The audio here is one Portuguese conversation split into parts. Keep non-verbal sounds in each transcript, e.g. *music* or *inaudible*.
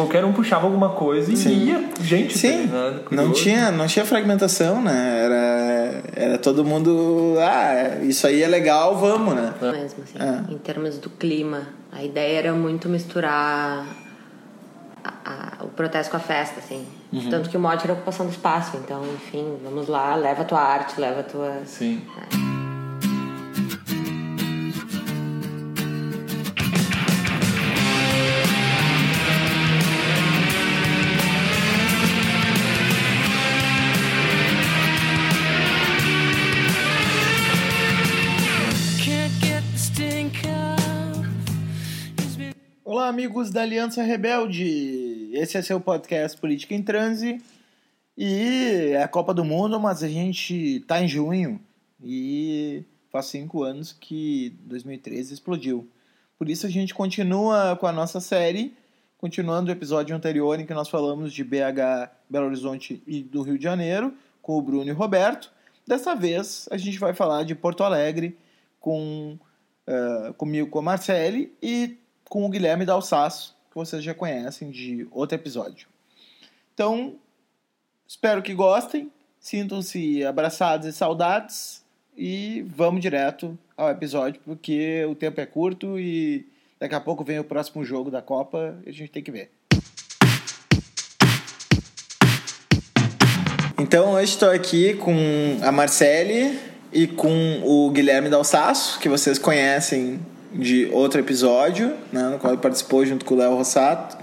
qualquer um puxava alguma coisa e Sim. ia. Gente, Sim, tá não tinha, não tinha fragmentação, né? Era, era todo mundo. Ah, isso aí é legal, vamos, né? mesmo, assim, É. em termos do clima. A ideia era muito misturar a- a- o protesto com a festa, assim. Uhum. Tanto que o mote era a ocupação do espaço. Então, enfim, vamos lá, leva a tua arte, leva a tua... Sim. Olá, amigos da Aliança Rebelde. Esse é seu podcast Política em Transe. E é a Copa do Mundo, mas a gente tá em junho e faz cinco anos que 2013 explodiu. Por isso a gente continua com a nossa série, continuando o episódio anterior em que nós falamos de BH, Belo Horizonte e do Rio de Janeiro, com o Bruno e o Roberto. Dessa vez a gente vai falar de Porto Alegre com eh, comigo com a Marcele e com o Guilherme Dalsaço, que vocês já conhecem de outro episódio. Então, espero que gostem, sintam-se abraçados e saudades e vamos direto ao episódio, porque o tempo é curto e daqui a pouco vem o próximo jogo da Copa e a gente tem que ver. Então, hoje estou aqui com a Marcele e com o Guilherme Dalsaço, que vocês conhecem de outro episódio, né, no qual ele participou junto com o Léo Rossato.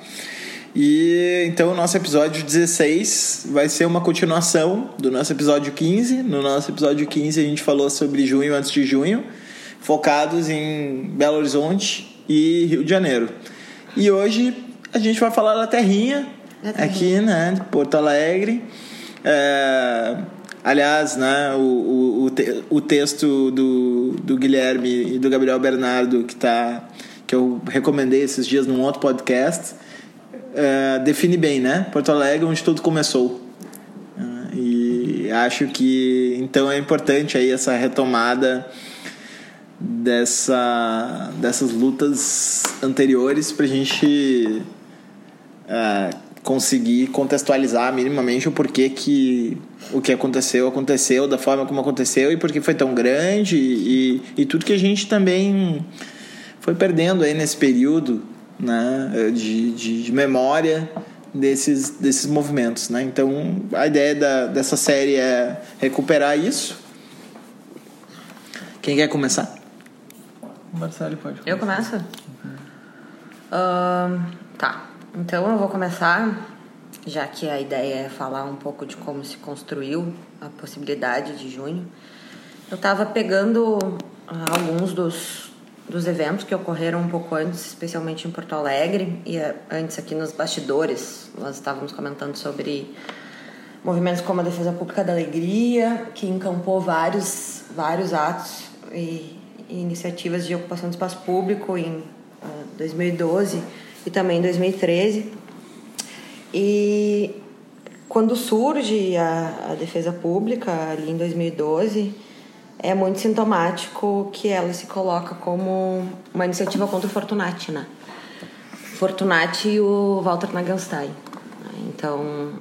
E então o nosso episódio 16 vai ser uma continuação do nosso episódio 15. No nosso episódio 15 a gente falou sobre junho antes de junho, focados em Belo Horizonte e Rio de Janeiro. E hoje a gente vai falar da terrinha, Da terrinha. aqui, né, de Porto Alegre. É, aliás, né, o, o, o, te- o texto do, do Guilherme e do Gabriel Bernardo, que, tá, que eu recomendei esses dias num outro podcast, é, define bem, né? Porto Alegre, onde tudo começou. É, E acho que então é importante aí essa retomada dessa, dessas lutas anteriores para a gente é, conseguir contextualizar minimamente o porquê que o que aconteceu aconteceu da forma como aconteceu e por que foi tão grande e, e tudo que a gente também foi perdendo aí nesse período né, de, de, de memória desses, desses movimentos. Né? Então a ideia da, dessa série é recuperar isso. Quem quer começar? Marcelo pode. Eu começo? Ahn, tá. Então eu vou começar, já que a ideia é falar um pouco de como se construiu a possibilidade de junho. Eu estava pegando ah, alguns dos, dos eventos que ocorreram um pouco antes, especialmente em Porto Alegre, e eh, antes aqui nos bastidores, nós estávamos comentando sobre movimentos como a Defesa Pública da Alegria, que encampou vários, vários atos e, e iniciativas de ocupação de espaço público em ah, 2012 e também em 2013. E quando surge a, a Defesa Pública, ali em 2012, é muito sintomático que ela se coloca como uma iniciativa contra o Fortunati, né? Fortunati e o Walter Nagelstein. né? Então,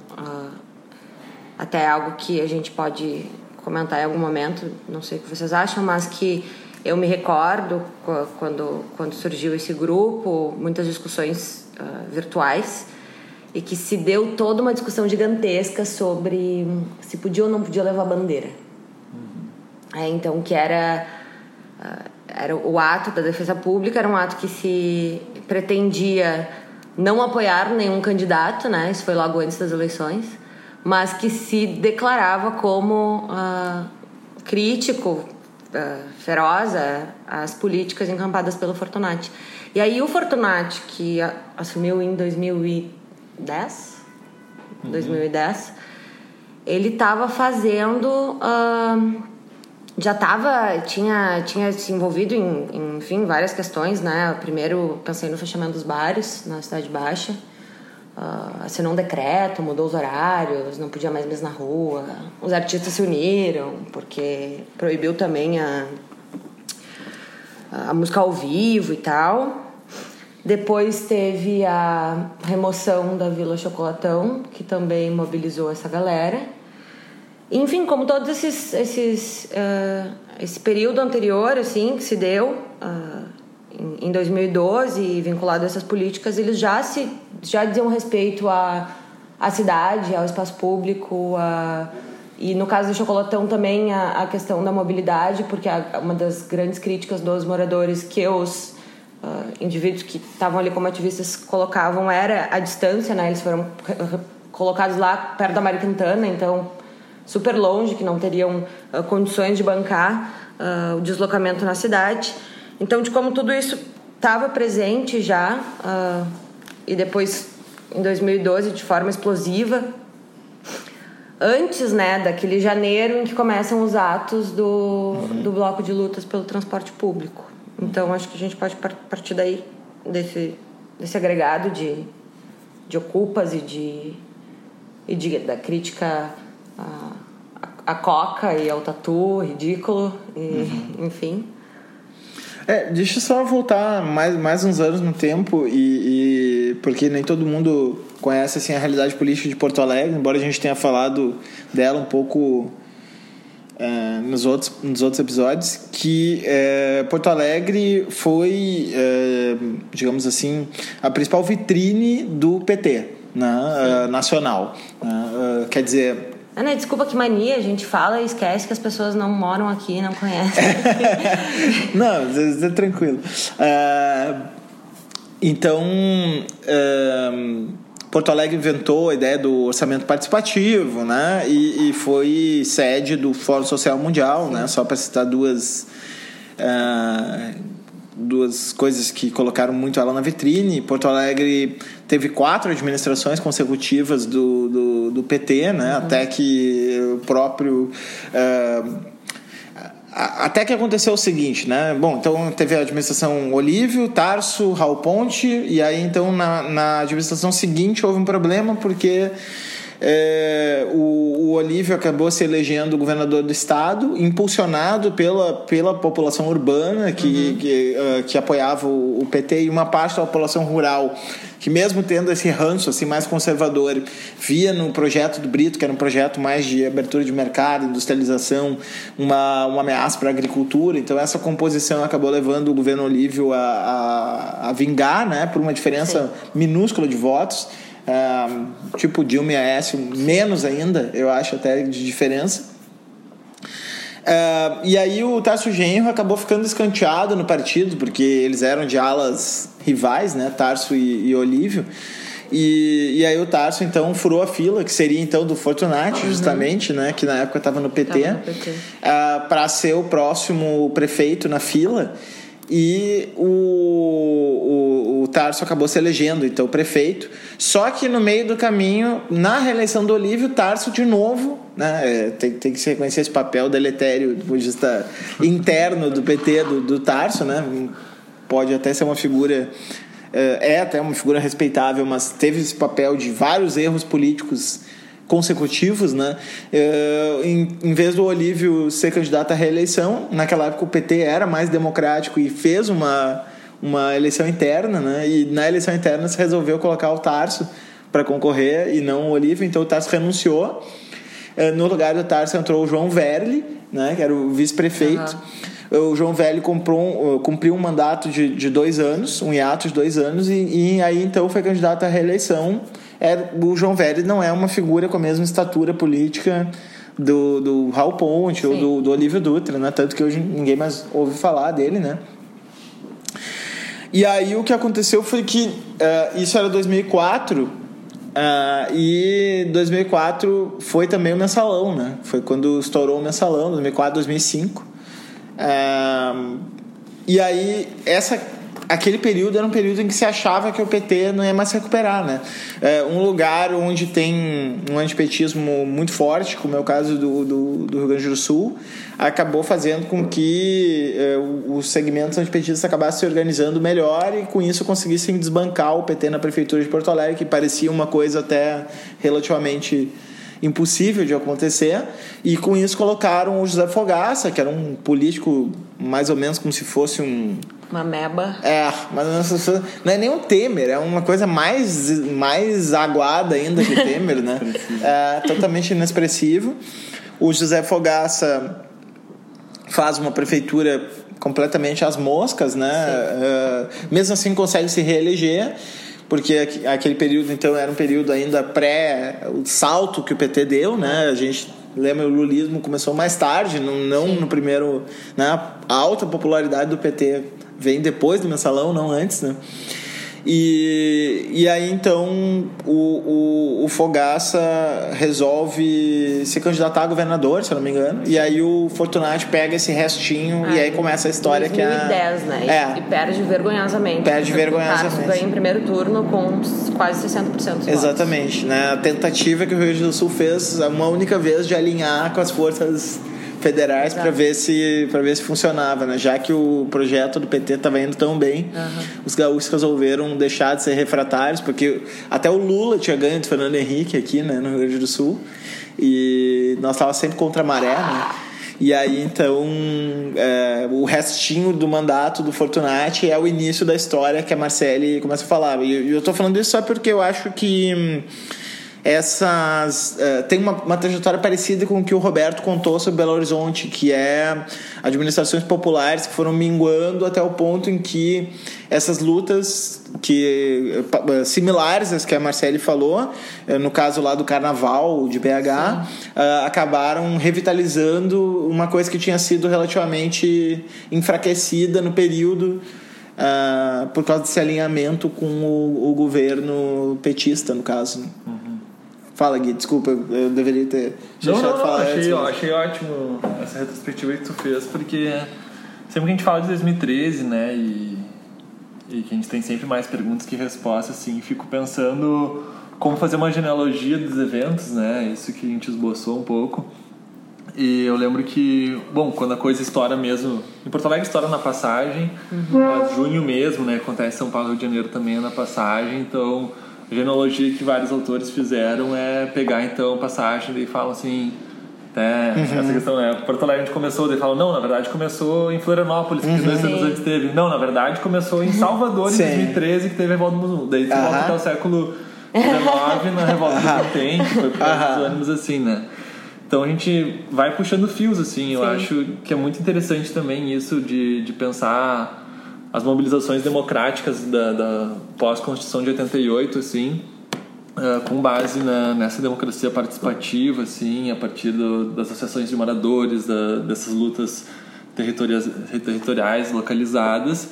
até é algo que a gente pode comentar em algum momento, não sei o que vocês acham, mas que eu me recordo qu- quando, quando surgiu esse grupo, muitas discussões ah, virtuais, e que se deu toda uma discussão gigantesca sobre se podia ou não podia levar bandeira. É, então, que era, ah, era o ato da defesa pública, era um ato que se pretendia não apoiar nenhum candidato, né? Isso foi logo antes das eleições, mas que se declarava como ah, crítico, ah, feroz às políticas encampadas pelo Fortunati. E aí o Fortunati, que assumiu em 2010, 2010, ele estava fazendo ah, já estava tinha tinha se envolvido em, em, enfim várias questões né? Primeiro pensei no fechamento dos bares na cidade baixa. Ah, assinou um decreto mudou os horários não podia mais mesmo na rua. Os artistas se uniram porque proibiu também a a música ao vivo e tal Depois teve a remoção da Vila Chocolatão, que também mobilizou essa galera. Enfim, como todos esses, esses uh, esse período anterior, assim, que se deu uh, em, em 2012, vinculado a essas políticas, eles já se já diziam respeito à, à cidade, ao espaço público, a, e no caso do Chocolatão também a, a questão da mobilidade, porque a, uma das grandes críticas dos moradores que os uh, indivíduos que estavam ali como ativistas colocavam era a distância, né? Eles foram colocados lá perto da Maricantana, então super longe, que não teriam uh, condições de bancar uh, o deslocamento na cidade. Então, de como tudo isso estava presente já, e depois em 2012 de forma explosiva, antes né, daquele janeiro em que começam os atos do, uhum. do bloco de lutas pelo transporte público. Então acho que a gente pode partir daí, desse, desse agregado de, de ocupas e de, e de da crítica a, a, a coca e ao tatu ridículo, e, uhum. enfim. É, deixa eu só voltar mais, mais uns anos no tempo e, e, porque nem todo mundo conhece assim a realidade política de Porto Alegre, embora a gente tenha falado dela um pouco é, nos, outros, nos outros episódios, que é, Porto Alegre foi, é, digamos assim, a principal vitrine do PT né, nacional. Né, quer dizer, Ana, desculpa que mania, a gente fala e esquece que as pessoas não moram aqui, não conhecem. *laughs* não, é, tranquilo. Então, Porto Alegre inventou a ideia do orçamento participativo, né? E, e foi sede do Fórum Social Mundial, né? Só para citar duas. Uh, duas coisas que colocaram muito ela na vitrine. Porto Alegre teve quatro administrações consecutivas do, do, do PT, né? Uhum. Até que o próprio. Uh, até que aconteceu o seguinte, né? Bom, então teve a administração Olívio, Tarso, Raul Ponte, e aí então na, na administração seguinte houve um problema porque é, o, o Olívio acabou se elegendo governador do estado, impulsionado pela, pela população urbana que, uhum. que, uh, que apoiava o, o, PT e uma parte da população rural que mesmo tendo esse ranço assim mais conservador via no projeto do Brito que era um projeto mais de abertura de mercado industrialização uma, uma ameaça para a agricultura então essa composição acabou levando o governo Olívio a, a, a vingar né por uma diferença Sim. minúscula de votos tipo Dilma e Aécio, menos ainda, eu acho até de diferença. Uh, e aí o Tarso Genro acabou ficando escanteado no partido, porque eles eram de alas rivais, né? Tarso e, e Olívio. E, e aí o Tarso então furou a fila, que seria então do Fortunati, uhum. justamente, né? Que na época estava no PT, PT. Uh, para ser o próximo prefeito na fila. E o, o, o Tarso acabou se elegendo, então, prefeito. Só que no meio do caminho, na reeleição do Olívio, Tarso de novo, né, é, tem, tem que se reconhecer esse papel deletério do ponto de vista *laughs* interno do PT, do, do Tarso, né? Pode até ser uma figura é, é até uma figura respeitável, mas teve esse papel de vários erros políticos consecutivos, né? Uh, em, em vez do Olívio ser candidato à reeleição, naquela época o PT era mais democrático e fez uma, uma eleição interna, né? E na eleição interna se resolveu colocar o Tarso para concorrer e não o Olívio, então o Tarso renunciou. Uh, no lugar do Tarso entrou o João Verli, né? Que era o vice-prefeito. Uhum. O João Velho comprou, cumpriu um mandato de, de dois anos, um hiato de dois anos, e, e aí então foi candidato à reeleição é, o João Velho não é uma figura com a mesma estatura política do, do Raul Ponte Sim. ou do, do Olívio Dutra, né? Tanto que hoje ninguém mais ouve falar dele, né? E aí o que aconteceu foi que uh, isso era 2004 uh, e 2004 foi também o mensalão, né? Foi quando estourou o mensalão, 2004, 2005. Uh, e aí essa aquele período era um período em que se achava que o PT não ia mais se recuperar, né? É um lugar onde tem um antipetismo muito forte, como é o caso do, do, do Rio Grande do Sul, acabou fazendo com que é, os segmentos antipetistas acabassem se organizando melhor e com isso conseguissem desbancar o PT na prefeitura de Porto Alegre, que parecia uma coisa até relativamente impossível de acontecer, e com isso colocaram o José Fogaça, que era um político mais ou menos como se fosse um Uma meba. É, mas não, é nem um Temer, é uma coisa mais, mais aguada ainda que o *laughs* Temer, né? é totalmente inexpressivo. O José Fogaça faz uma prefeitura completamente às moscas, né? Uh, mesmo assim consegue se reeleger, porque aquele período então era um período ainda pré o salto que o PT deu, né? A gente lembra o lulismo começou mais tarde, não, não no primeiro, né? A alta popularidade do PT vem depois do mensalão, não antes, né? E, e aí então o, o, o Fogaça resolve se candidatar a governador, se eu não me engano. E aí o Fortunati pega esse restinho ah, e aí começa a história 2010, que é. 2010, né? É. E perde vergonhosamente. Perde vergonhosamente. ganha em primeiro turno com quase 60% dos Exatamente. Né? A tentativa que o Rio Grande do Sul fez uma única vez de alinhar com as forças federais para ver se para ver se funcionava, né? Já que o projeto do PT estava indo tão bem, uhum. os gaúchos resolveram deixar de ser refratários, porque até o Lula tinha ganho do Fernando Henrique aqui, né, no Rio Grande do Sul, e nós estávamos sempre contra a maré, né? E aí, então, é, o restinho do mandato do Fortunati é o início da história que a Marcele começa a falar. E eu estou falando isso só porque eu acho que essas uh, tem uma, uma, trajetória parecida com o que o Roberto contou sobre Belo Horizonte, que é administrações populares que foram minguando até o ponto em que essas lutas que uh, similares às que a Marcele falou, uh, no caso lá do Carnaval de BH, acabaram revitalizando uma coisa que tinha sido relativamente enfraquecida no período por causa desse alinhamento com o, o governo petista, no caso. Uhum. Fala, Gui, desculpa, eu deveria ter deixado não, não, falar achei, antes. Mas... achei ótimo essa retrospectiva que tu fez, porque sempre que a gente fala de 2013, né, e, e que a gente tem sempre mais perguntas que respostas, assim, fico pensando como fazer uma genealogia dos eventos, né, isso que a gente esboçou um pouco. E eu lembro que, bom, quando a coisa estoura mesmo, em Porto Alegre estoura na passagem, uhum. junho mesmo, né, acontece em São Paulo, Rio de Janeiro também é na passagem, então a genealogia que vários autores fizeram é pegar então passagem e falam assim né, uhum. essa questão né Porto Alegre a gente começou daí falam não na verdade começou em Florianópolis que uhum. dois anos antes teve não na verdade começou em Salvador em 2013 que teve a revolta do Mundo daí uhum. volta até o século XIX na revolta do Contém que foi por uhum. ânimos assim né então a gente vai puxando fios assim eu Sim. acho que é muito interessante também isso de, de pensar as mobilizações democráticas da, da pós-constituição de 88, assim, uh, com base na, nessa democracia participativa, assim, a partir do, das associações de moradores, da, dessas lutas territoriais, territoriais localizadas,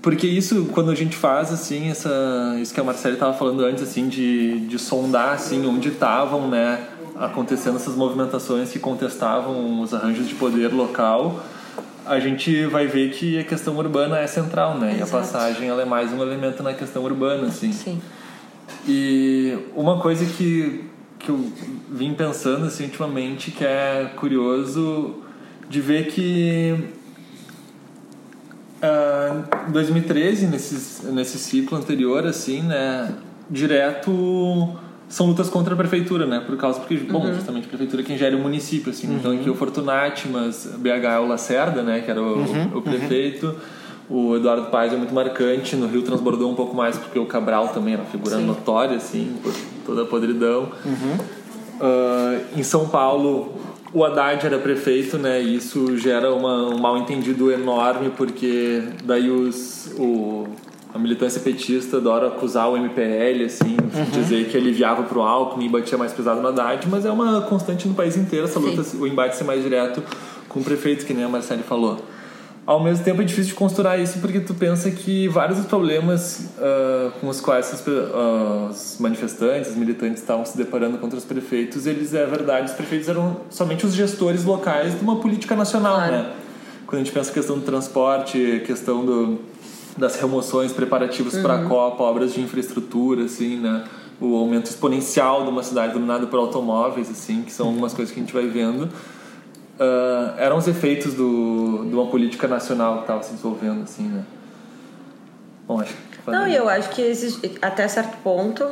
porque isso quando a gente faz assim essa isso que a Marcela estava falando antes assim de, de sondar assim onde estavam né acontecendo essas movimentações que contestavam os arranjos de poder local a gente vai ver que a questão urbana é central, né? Exato. E a passagem ela é mais um elemento na questão urbana, assim. Sim. E uma coisa que, que eu vim pensando assim ultimamente que é curioso de ver que uh, em 2013 nesse, nesse ciclo anterior assim né direto são lutas contra a prefeitura, né? Por causa, porque, bom, uhum. justamente a prefeitura é quem gera o município, assim. Uhum. Então aqui o Fortunati, mas BH é o Lacerda, né? Que era o, uhum. o prefeito. O Eduardo Paes é muito marcante. No Rio transbordou um pouco mais porque o Cabral também era figura Sim. notória, assim, por toda a podridão. Uh, em São Paulo, o Haddad era prefeito, né? E isso gera uma, um mal entendido enorme porque daí os, o a militância petista adora acusar o MPL, assim, uhum. dizer que aliviava pro Alckmin e batia mais pesado no Haddad, mas é uma constante no país inteiro essa luta, Sim. o embate ser mais direto com prefeitos, que nem a Marcele falou. Ao mesmo tempo é difícil de costurar isso porque tu pensa que vários dos problemas uh, com os quais os, uh, os manifestantes, os militantes estavam se deparando contra os prefeitos, eles, é verdade, os prefeitos eram somente os gestores locais de uma política nacional, claro. né? Quando a gente pensa a questão do transporte, questão do, das remoções preparativos uhum. para a Copa, obras de infraestrutura, assim, né? O aumento exponencial de uma cidade dominada por automóveis, assim, que são algumas coisas que a gente vai vendo. Uh, eram os efeitos do, de uma política nacional que estava se desenvolvendo, assim, né? Bom, acho que Não, e eu acho que existe, até certo ponto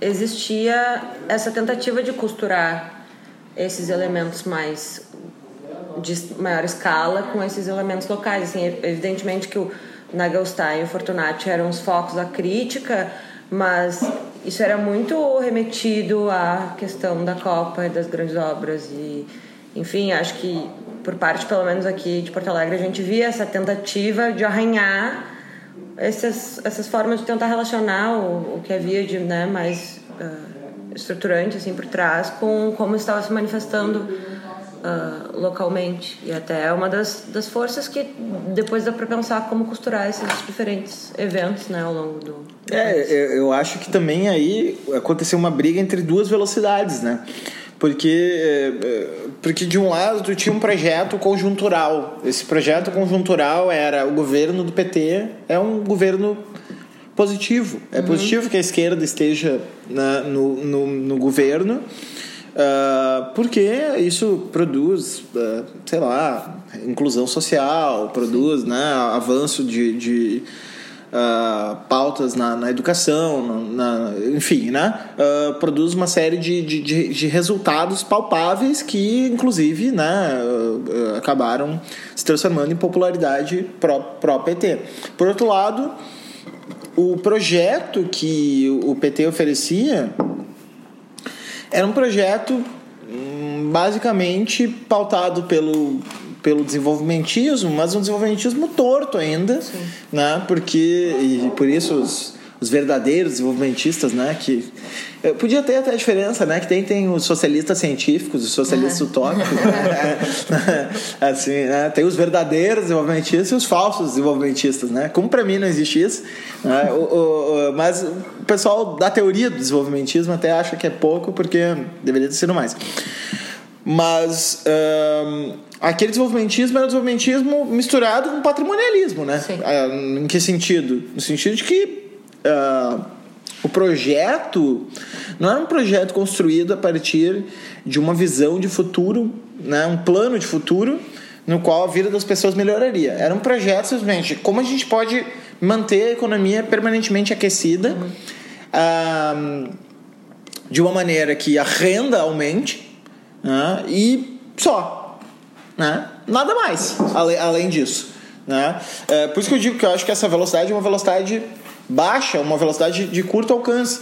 existia essa tentativa de costurar esses elementos mais de maior escala com esses elementos locais. Assim, evidentemente que o Nagelstein e o Fortunati eram os focos da crítica, mas isso era muito remetido à questão da Copa e das grandes obras e enfim acho que por parte pelo menos aqui de Porto Alegre a gente via essa tentativa de arranhar essas, essas formas de tentar relacionar o, o que havia de né, mais uh, estruturante assim por trás com como estava se manifestando uh, localmente. E até é uma das, das forças que depois dá para pensar como costurar esses diferentes eventos né, ao longo do. do é, eu acho que também aí aconteceu uma briga entre duas velocidades, né? Porque, é, é, porque de um lado tu tinha um projeto conjuntural. Esse projeto conjuntural era o governo do PT é um governo positivo. É uhum. positivo que a esquerda esteja na, no, no, no governo Uh, porque isso produz, uh, sei lá, inclusão social, produz né, avanço de, de uh, pautas na, na educação, na, na, enfim, né, produz uma série de, de, de, resultados palpáveis que, inclusive, né, acabaram se transformando em popularidade pró-PT. Por outro lado, o projeto que o PT oferecia era um projeto hum, basicamente pautado pelo, pelo desenvolvimentismo, mas um desenvolvimentismo torto ainda, Sim. né? Porque e por isso os, os verdadeiros desenvolvimentistas, né? Que eh, podia ter até a diferença, né? Que tem, tem os socialistas científicos, os socialistas uhum. utópicos, né? *laughs* assim, né? Tem os verdadeiros desenvolvimentistas e os falsos desenvolvimentistas, né? Como para mim não existe isso, né? o, o, o, mas o pessoal da teoria do desenvolvimentismo até acha que é pouco porque deveria ter sido mais. Mas um, aquele desenvolvimentismo era o desenvolvimentismo misturado com patrimonialismo, né? Sim. Ah, em que sentido? No sentido de que uh, o projeto não era um projeto construído a partir de uma visão de futuro, né, um plano de futuro no qual a vida das pessoas melhoraria. Era um projeto simplesmente como a gente pode manter a economia permanentemente aquecida uhum. uh, de uma maneira que a renda aumente uh, e só. Né? Nada mais além, além disso. Né? É, por isso que eu digo que eu acho que essa velocidade é uma velocidade baixa, uma velocidade de curto alcance.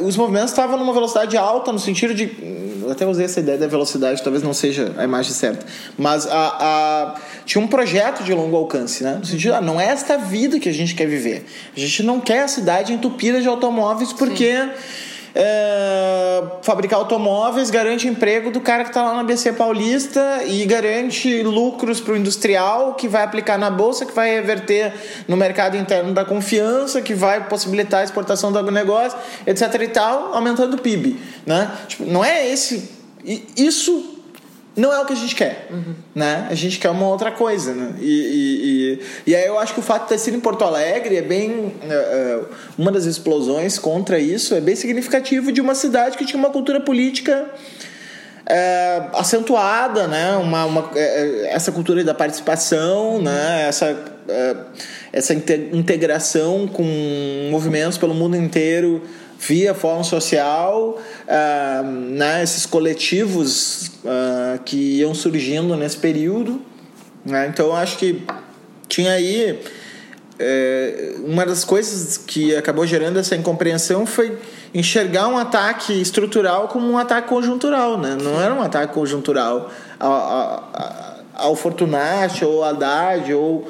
Uh, os movimentos estavam numa velocidade alta, no sentido de. Até usei essa ideia da velocidade, talvez não seja a imagem certa. Mas a, a, tinha um projeto de longo alcance, né? No sentido, ah, não é esta vida que a gente quer viver. A gente não quer a cidade entupida de automóveis porque. Sim é, fabricar automóveis garante emprego do cara que está lá na BC Paulista e garante lucros para o industrial que vai aplicar na bolsa, que vai reverter no mercado interno da confiança, que vai possibilitar a exportação do agronegócio, etc. e tal, aumentando o PIB. Né? Tipo, não é esse. Isso não é o que a gente quer, uhum. né? A gente quer uma outra coisa, né? E, e, e, e, aí eu acho que o fato de ter sido em Porto Alegre é bem... Uh, uma das explosões contra isso é bem significativo de uma cidade que tinha uma cultura política uh, acentuada, né? Uma, uma, essa cultura da participação, uhum. né? Essa, essa integração com movimentos pelo mundo inteiro via fórum social, uh, né, esses coletivos uh, que iam surgindo nesse período. Né? Então, acho que tinha aí. É, uma das coisas que acabou gerando essa incompreensão foi enxergar um ataque estrutural como um ataque conjuntural, né? Não era um ataque conjuntural ao, ao, ao Fortunati ou ao Haddad ou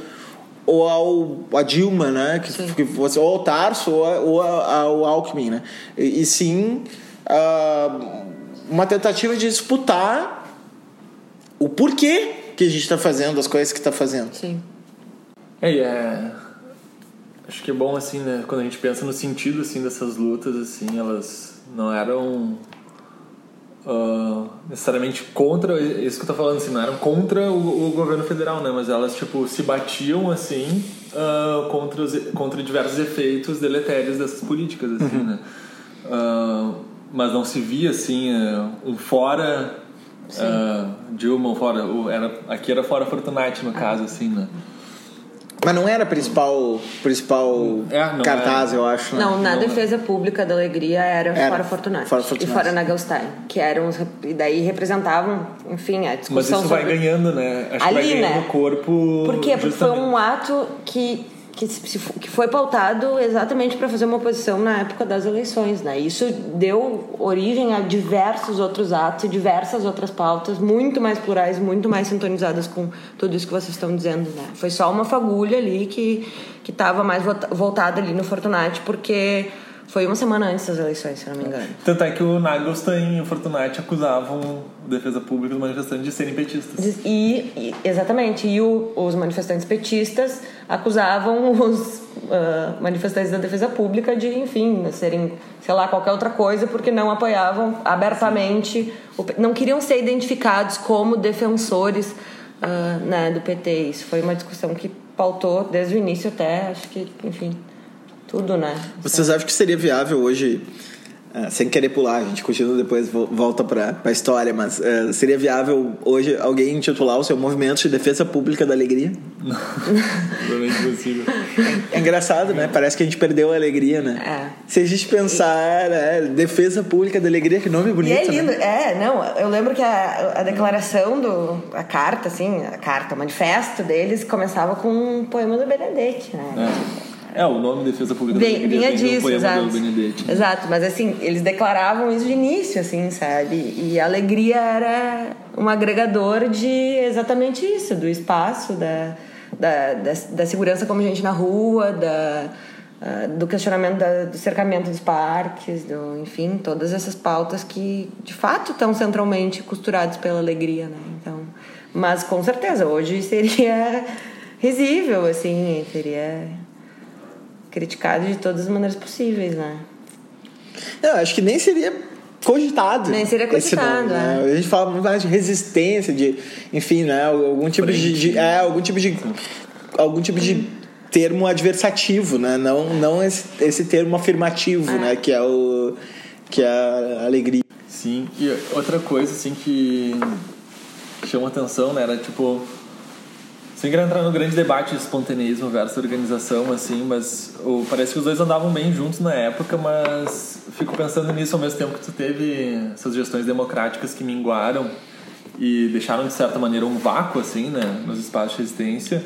ou ao a Dilma, né? Que, que ou ao Tarso ou, ou ao Alckmin, né? E, e sim uh, uma tentativa de disputar o porquê que a gente está fazendo as coisas que está fazendo. Sim. É, é, acho que é bom assim, né? Quando a gente pensa no sentido assim dessas lutas, assim, elas não eram uh, necessariamente contra isso que eu tô falando, assim, não eram contra o, o governo federal, né? Mas elas, tipo, se batiam, assim, uh, contra, os, contra diversos efeitos deletérios dessas políticas, assim, uhum. né? Uh, mas não se via, assim, um fora Dilma, um fora... Era, aqui era fora Fortunati, no caso, assim, né? Mas não era principal, principal É, não cartaz, era. eu acho. né? Não, na Não, defesa pública da alegria era, Era, fora Fortunato. fora Fortunato. E fora Nagelstein. Que eram os. E daí representavam, enfim, a Mas discussão isso vai sobre. ganhando, né? Acho que vai Ali, ganhando né? corpo. Por quê? Porque foi um ato que, que, se- que foi pautado exatamente para fazer uma oposição na época das eleições, né? Isso deu origem a diversos outros atos e diversas outras pautas muito mais plurais, muito mais sintonizadas com tudo isso que vocês estão dizendo, né? Foi só uma fagulha ali que que estava mais volta- voltada ali no Fortunati, porque foi uma semana antes das eleições, se não me engano. Tanto é que o Nagelstein e o Fortunati acusavam a defesa pública dos manifestantes de serem petistas. E, e- exatamente, e o- os manifestantes petistas acusavam os ah, manifestantes da defesa pública de, enfim, serem, sei lá, qualquer outra coisa, porque não apoiavam abertamente, o não queriam ser identificados como defensores ah, né, do PT. Isso foi uma discussão que pautou desde o início até, acho que, enfim, tudo, né? Vocês acham que seria viável hoje, eh, sem querer pular, a gente continua depois, vo- volta pra, pra história, mas eh, seria viável hoje alguém intitular o seu movimento de defesa pública da alegria? *laughs* Totalmente possível. É engraçado, né? Parece que a gente perdeu a alegria, né? É. Se a gente pensar, né? defesa pública da alegria, que nome bonito, E é lindo, né? é, não, eu lembro que a, a declaração do. a carta, assim, a carta, o manifesto deles começava com um poema do Benedetti, né? É. é, o nome Defesa Pública da Vem- vinha do disso, poema exato. né? Exato, mas assim, eles declaravam isso de início, assim, sabe? E a alegria era um agregador de exatamente isso, do espaço, da, da, da, da segurança como gente na rua, da, ah, do questionamento da- do cercamento dos parques, do, enfim, todas essas pautas que de fato estão centralmente costuradas pela alegria, né? Então, mas com certeza, hoje seria *laughs* risível, assim, seria criticado de todas as maneiras possíveis, né? Eu acho que nem seria cogitado. Nem seria cogitado, nome, né? é. A gente fala muito mais de resistência, de, enfim, né? Algum tipo de, de- é, algum tipo de, algum tipo de termo adversativo, né? Não, não esse, esse termo afirmativo, né? Que é o que é a alegria. Sim, e outra coisa assim que chama atenção, né, era tipo sem querer entrar no grande debate de espontaneismo versus organização, assim, mas o, parece que os dois andavam bem juntos na época, mas fico pensando nisso ao mesmo tempo que tu teve essas gestões democráticas que minguaram e deixaram de certa maneira um vácuo, assim, né, nos espaços de resistência.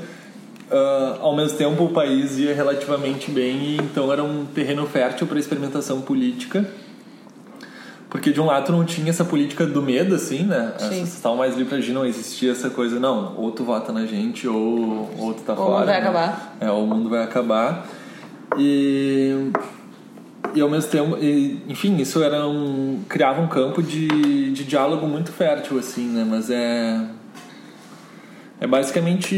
Ah, ao mesmo tempo o país ia relativamente bem e então era um terreno fértil para experimentação política porque de um lado não tinha essa política do medo, assim, né? Vocês estavam mais livre pra agir, não existia essa coisa, não, ou tu vota na gente, ou, ou tu tá Ou fora. o mundo vai né? acabar. É, ou o mundo vai acabar. E, e ao mesmo tempo, e, enfim, isso era um, criava um campo de, de diálogo muito fértil, assim, né? Mas é. É basicamente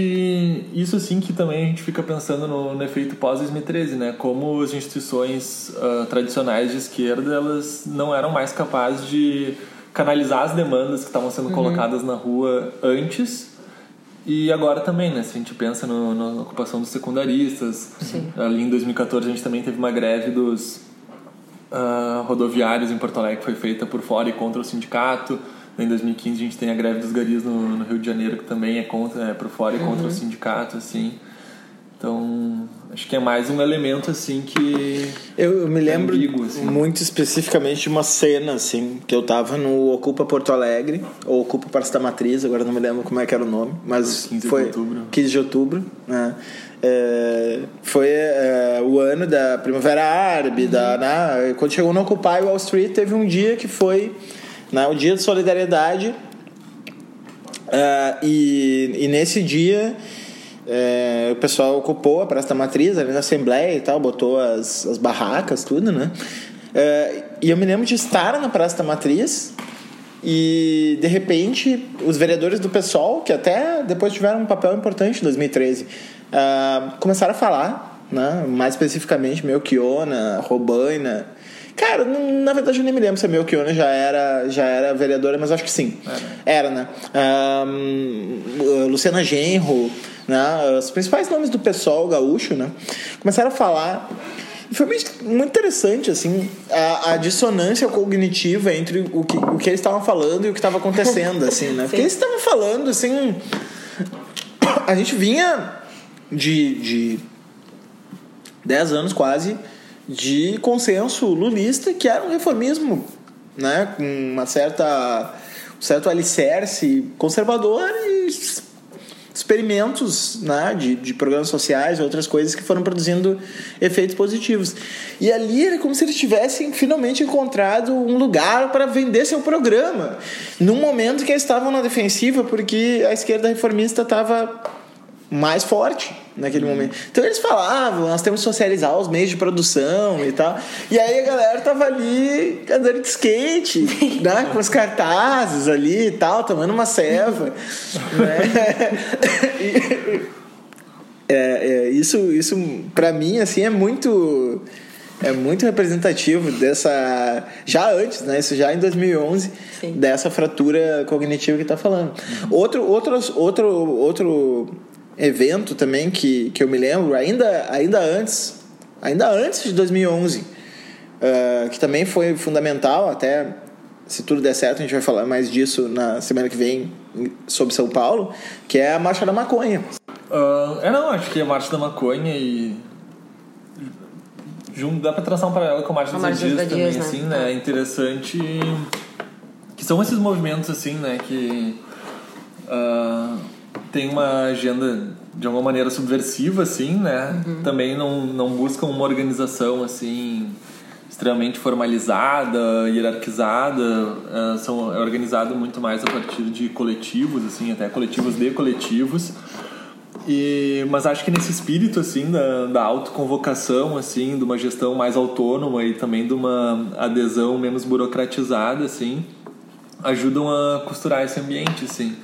isso assim que também a gente fica pensando no, no efeito pós-2013, né? Como as instituições ah, tradicionais de esquerda elas não eram mais capazes de canalizar as demandas que estavam sendo colocadas na rua antes e agora também, né? Se a gente pensa no, na ocupação dos secundaristas, Sim. ali em 2014 a gente também teve uma greve dos ah, rodoviários em Porto Alegre que foi feita por fora e contra o sindicato. Em 2015 a gente tem a greve dos garis no, no Rio de Janeiro que também é contra, é por fora e contra o sindicato, assim. Então, acho que é mais um elemento assim que Eu, eu me lembro ambíguo, assim. muito especificamente de uma cena, assim, que eu tava no Ocupa Porto Alegre, ou Ocupa Praça da Matriz, agora não me lembro como é que era o nome, mas 15 de foi outubro. 15 de outubro, né? É, foi é, o ano da Primavera Árabe, da, né? quando chegou no Occupy Wall Street, teve um dia que foi né, o dia de solidariedade ah, e, e nesse dia é, o pessoal ocupou a Praça da Matriz ali na Assembleia e tal, botou as, as barracas, tudo, né? É, e eu me lembro de estar na Praça da Matriz e de repente os vereadores do PSOL, que até depois tiveram um papel importante em 2013, ah, começaram a falar, né? mais especificamente Melchiona, Robaina. Cara, na verdade eu nem me lembro se a Melchiona já era, já era vereadora, mas acho que sim. Era, né? Ahn, Luciana Genro, né? os principais nomes do PSOL gaúcho, né? Começaram a falar foi muito interessante, assim, a, a dissonância cognitiva entre o que, o que eles estavam falando e o que estava acontecendo, *laughs* assim, né? Porque eles estavam falando, assim... A gente vinha de, de 10 anos quase de consenso lulista, que era um reformismo né, com uma certa, um certo alicerce conservador e experimentos né, de, de programas sociais outras coisas que foram produzindo efeitos positivos. E ali era como se eles tivessem finalmente encontrado um lugar para vender seu programa, num momento que eles estavam na defensiva, porque a esquerda reformista estava mais forte naquele momento. Então eles falavam, nós temos que socializar os meios de produção e tal. E aí a galera tava ali andando de skate, né, *laughs* com os cartazes ali e tal, tomando uma ceva. né? *laughs* é, é, isso, isso para mim assim é muito é muito representativo dessa já antes, né? Isso já em 2011 Sim. dessa fratura cognitiva que está falando. Outro, outros, outro, outro evento também que, que eu me lembro, ainda, ainda antes, ainda antes de 2011, uh, ah, que também foi fundamental, até se tudo der certo, a gente vai falar mais disso na semana que vem sobre São Paulo, que é a Marcha da Maconha. Uh, é, não, acho que a Marcha da Maconha e. Junto, dá pra traçar um paralelo com a Marcha, a Marcha dos Dias também, né? assim, né? É interessante. Que são esses movimentos, assim, né? Que. Uh, tem uma agenda de alguma maneira subversiva, assim, né? Uhum. Também não, não buscam uma organização, assim, extremamente formalizada, hierarquizada. Uh, são, é organizado muito mais a partir de coletivos, assim, até coletivos de coletivos. E, mas acho que nesse espírito, assim, da, da autoconvocação, assim, de uma gestão mais autônoma e também de uma adesão menos burocratizada, assim, ajudam a costurar esse ambiente, assim.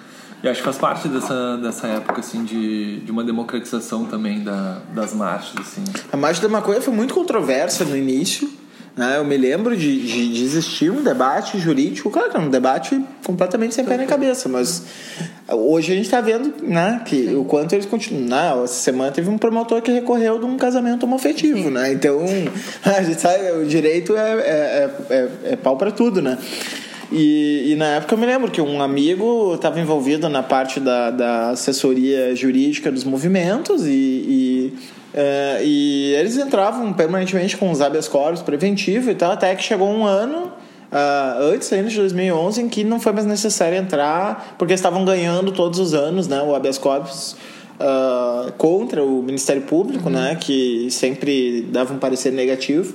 E acho que faz parte dessa, dessa época, assim, de, de uma democratização também da, das marchas, assim. A marcha da maconha foi muito controversa no início, né? Eu me lembro de, de, de existir um debate jurídico, claro que é um debate completamente sem pé nem cabeça, mas hoje a gente está vendo, né, que o quanto eles continuam. Né? Essa semana teve um promotor que recorreu de um casamento homofetivo, né? Então, *laughs* a gente sabe, o direito é, é, é, é pau para tudo, né? E, e, na época eu me lembro que um amigo estava envolvido na parte da, da assessoria jurídica dos movimentos e, e, é, e eles entravam permanentemente com os habeas corpus preventivo e tal, até que chegou um ano Uh, antes ainda de 2011, em que não foi mais necessário entrar, porque estavam ganhando todos os anos né, o habeas corpus uh, contra o Ministério Público, uhum. né, que sempre dava um parecer negativo.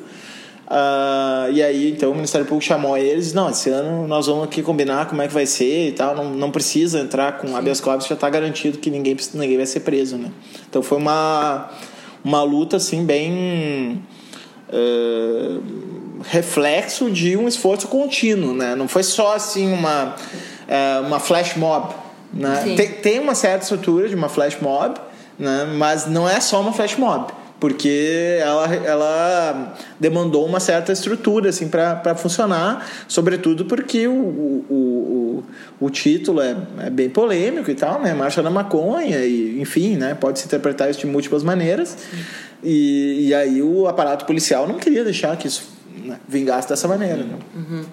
Uh, e aí, então, o Ministério Público chamou eles não, esse ano nós vamos aqui combinar como é que vai ser e tal, não, não precisa entrar com habeas corpus, já está garantido que ninguém, ninguém vai ser preso, né? Então foi uma, uma luta, assim, bem... Uh, reflexo de um esforço contínuo, né? Não foi só, assim, uma, uh, uma flash mob, né? Tem, tem uma certa estrutura de uma flash mob, né? Mas não é só uma flash mob porque ela, ela demandou uma certa estrutura assim para funcionar, sobretudo porque o, o, o, o título é, é, bem polêmico e tal, né? Marcha da maconha e enfim, né? Pode se interpretar isso de múltiplas maneiras e, e aí o aparato policial não queria deixar que isso né, vingasse dessa maneira. Né? Uhum.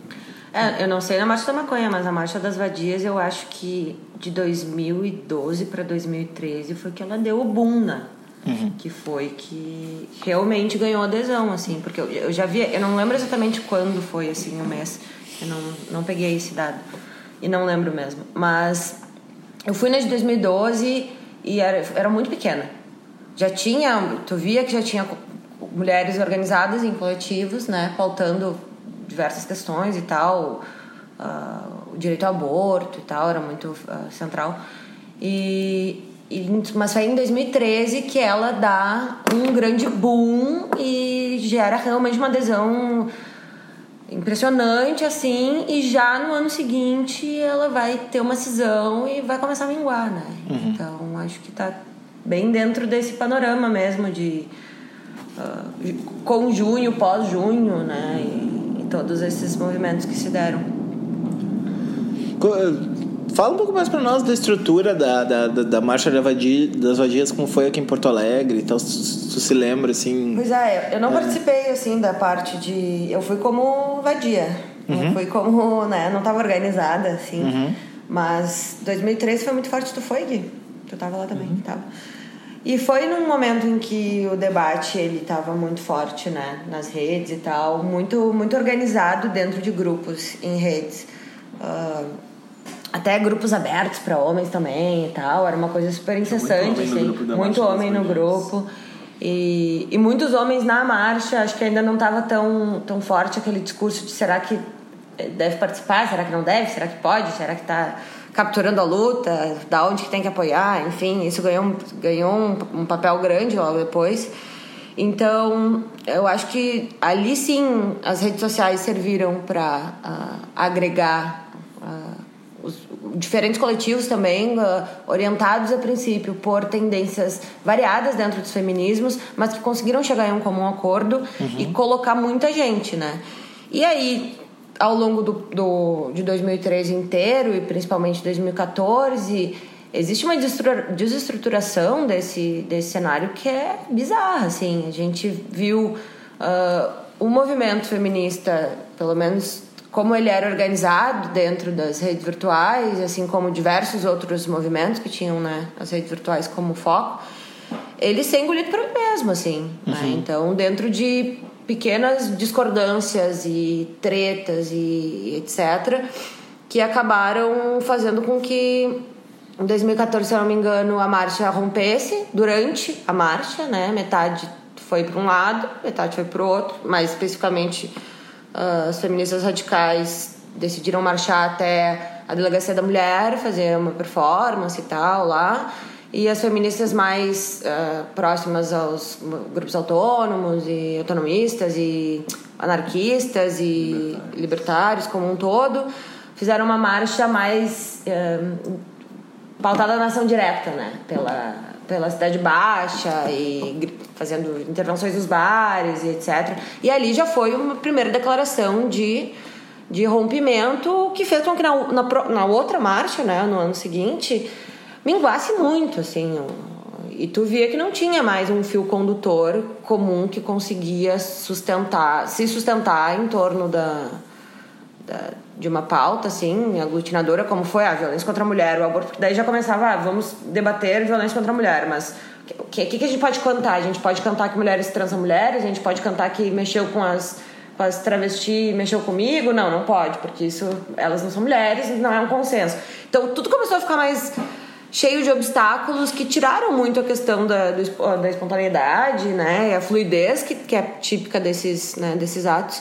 É, eu não sei na Marcha da Maconha, mas a Marcha das Vadias eu acho que de 2012 para 2013 foi que ela deu o boom, né? Uhum. que foi que realmente ganhou adesão, assim, porque eu, eu já vi, eu não lembro exatamente quando foi, assim, o mês, eu não, não peguei esse dado, e não lembro mesmo, mas eu fui na de 2012 e era, era muito pequena, já tinha, tu via que já tinha mulheres organizadas em coletivos, né, pautando diversas questões e tal, uh, o direito ao aborto e tal, era muito uh, central, e mas foi em 2013 que ela dá um grande boom e gera realmente uma adesão impressionante assim e já no ano seguinte ela vai ter uma cisão e vai começar a minguar né? Uhum. então acho que está bem dentro desse panorama mesmo de uh, com junho pós junho né? E, e todos esses movimentos que se deram Fala um pouco mais para nós da estrutura da, da, da, da Marcha das Vadias, como foi aqui em Porto Alegre e tal, tu se lembra, assim... Pois é, eu não é. participei, assim, da parte de... Eu fui como vadia, uhum. eu fui como, né, não estava organizada, assim, uhum. mas 2013 foi muito forte, tu foi, Gui? Tu tava lá também, uhum. tava. E foi num momento em que o debate ele estava muito forte, né, nas redes e tal, muito muito organizado dentro de grupos em redes. Uh, até grupos abertos para homens também e tal, era uma coisa super incessante, muito homem assim, muito homem no grupo. E, e muitos homens na marcha, acho que ainda não estava tão, tão forte aquele discurso de será que deve participar, será que não deve, será que pode, será que está capturando a luta, da onde que tem que apoiar, enfim, isso ganhou, ganhou um, um papel grande logo depois. Então, eu acho que ali sim as redes sociais serviram para uh, agregar uh, os diferentes coletivos também, uh, orientados a princípio por tendências variadas dentro dos feminismos, mas que conseguiram chegar em um comum acordo uhum. e colocar muita gente, né? E aí, ao longo do, do, de 2013 inteiro e principalmente 2014 existe uma desestruturação desse, desse cenário que é bizarra assim a gente viu uh, o movimento feminista pelo menos como ele era organizado dentro das redes virtuais assim como diversos outros movimentos que tinham né, as redes virtuais como foco ele ser engolido por ele mesmo assim né? uhum. né? então dentro de pequenas discordâncias e tretas e etc que acabaram fazendo com que em 2014, se eu não me engano, a marcha rompesse durante a marcha, né? Metade foi para um lado, metade foi para o outro, mais especificamente as feministas radicais decidiram marchar até a delegacia da mulher, fazer uma performance e tal lá e as feministas mais uh, próximas aos grupos autônomos e autonomistas e anarquistas e libertários, libertários como um todo fizeram uma marcha mais uh, pautada na ação direta, né? Pela, pela cidade baixa e fazendo intervenções nos bares e etc. E ali já foi uma primeira declaração de, de rompimento que fez com que na, na, na outra marcha, né, no ano seguinte, minguasse muito, assim. E tu via que não tinha mais um fio condutor comum que conseguia sustentar, se sustentar em torno da, da de uma pauta, assim, aglutinadora, como foi a violência contra a mulher, o aborto. Daí já começava, ah, vamos debater violência contra a mulher, mas o que, que, que a gente pode cantar? A gente pode cantar que mulheres transam mulheres, a gente pode cantar que mexeu com as com as travestis mexeu comigo? Não, não pode, porque isso elas não são mulheres, não é um consenso. Então tudo começou a ficar mais cheio de obstáculos que tiraram muito a questão da, da espontaneidade, né? E a fluidez que, que é típica desses, né, desses atos.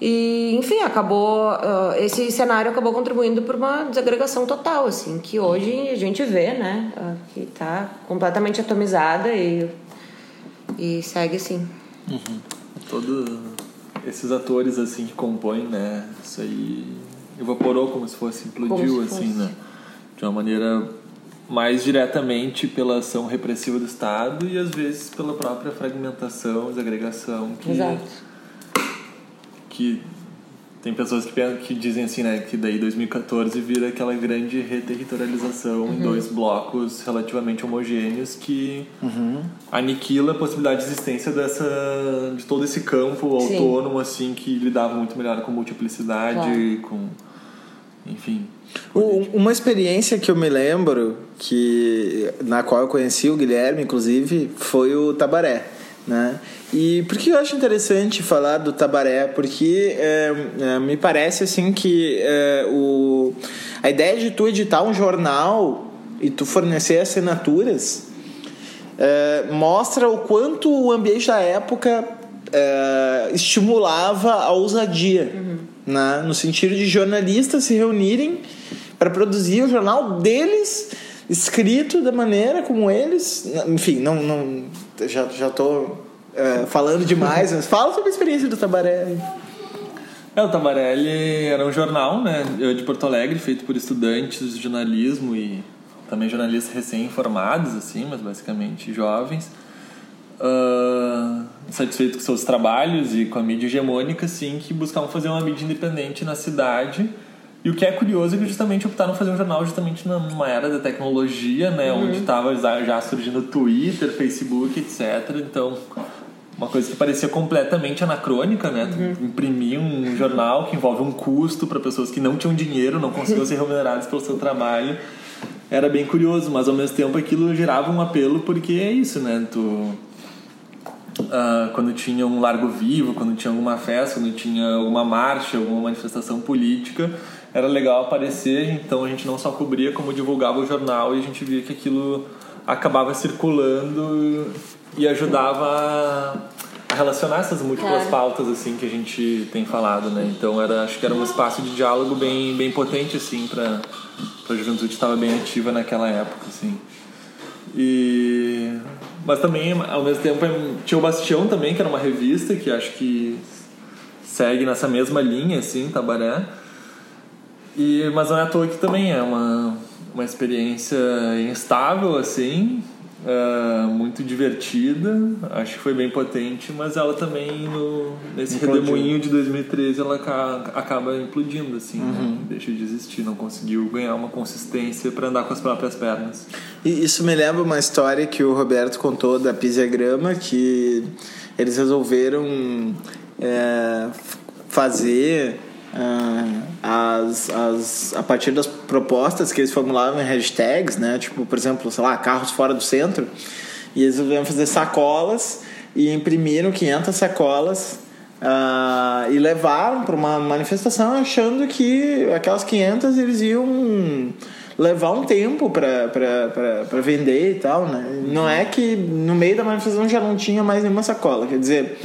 E, enfim, acabou. Uh, esse cenário acabou contribuindo para uma desagregação total, assim, que hoje a gente vê, né? Uh, que está completamente atomizada e, e segue assim. Uhum. Todos esses atores, assim, que compõem, né? Isso aí evaporou como se fosse, implodiu, se assim, fosse. né? De uma maneira mais diretamente pela ação repressiva do Estado e às vezes pela própria fragmentação, desagregação que Exato. Que tem pessoas que, que dizem assim, né, que daí 2014 vira aquela grande reterritorialização uhum. em dois blocos relativamente homogêneos que uhum. aniquila a possibilidade de existência dessa de todo esse campo Sim. autônomo assim que lidava muito melhor com multiplicidade, claro. com enfim. Uma experiência que eu me lembro, que na qual eu conheci o Guilherme, inclusive, foi o Tabaré. Né? E por que eu acho interessante falar do Tabaré? Porque é, é, me parece assim que é, o, a ideia de tu editar um jornal e tu fornecer assinaturas é, mostra o quanto o ambiente da época é, estimulava a ousadia. Uhum né? no sentido de jornalistas se reunirem para produzir o jornal deles, escrito da maneira como eles. Enfim, não, não já já estou é, falando demais, mas fala sobre a experiência do Tabaré. É, o Tabarelli era um jornal, né, de Porto Alegre, feito por estudantes de jornalismo e também jornalistas recém-formados, assim, mas basicamente jovens uh, com seus trabalhos e com a mídia hegemônica, sim, que buscavam fazer uma mídia independente na cidade. E o que é curioso é que justamente optaram fazer um jornal justamente numa era da tecnologia, né, uhum. onde estava já surgindo Twitter, Facebook, etc. Então, uma coisa que parecia completamente anacrônica, né? Uhum. Imprimir um jornal que envolve um custo para pessoas que não tinham dinheiro, não conseguiam *laughs* ser remuneradas pelo seu trabalho era bem curioso, mas ao mesmo tempo aquilo gerava um apelo porque é isso, né? Tu uh, quando tinha um largo vivo, quando tinha alguma festa, quando tinha alguma marcha, alguma manifestação política, era legal aparecer, então a gente não só cobria como divulgava o jornal e a gente via que aquilo acabava circulando e ajudava a relacionar essas múltiplas claro. pautas assim que a gente tem falado, né? Então era acho que era um espaço de diálogo bem bem potente assim para a juventude estava bem ativa naquela época assim. E mas também ao mesmo tempo tinha o Bastião também, que era uma revista que acho que segue nessa mesma linha assim, Tabaré. E mas não é à toa que também é uma uma experiência instável assim, Uh, muito divertida, acho que foi bem potente, mas ela também no, nesse Implodiu. redemoinho de 2013 ela ca, acaba implodindo assim, né? uhum. né? deixa de existir, não conseguiu ganhar uma consistência para andar com as próprias pernas. E isso me lembra uma história que o Roberto contou da Pisiagrama que eles resolveram é, fazer as, as, a partir das propostas que eles formulavam em hashtags, né? Tipo, por exemplo, sei lá, carros fora do centro. E eles resolveram fazer sacolas e imprimiram 500 sacolas uh, e levaram para uma manifestação achando que aquelas 500 eles iam levar um tempo para vender e tal, né? Não é que no meio da manifestação já não tinha mais nenhuma sacola, quer dizer,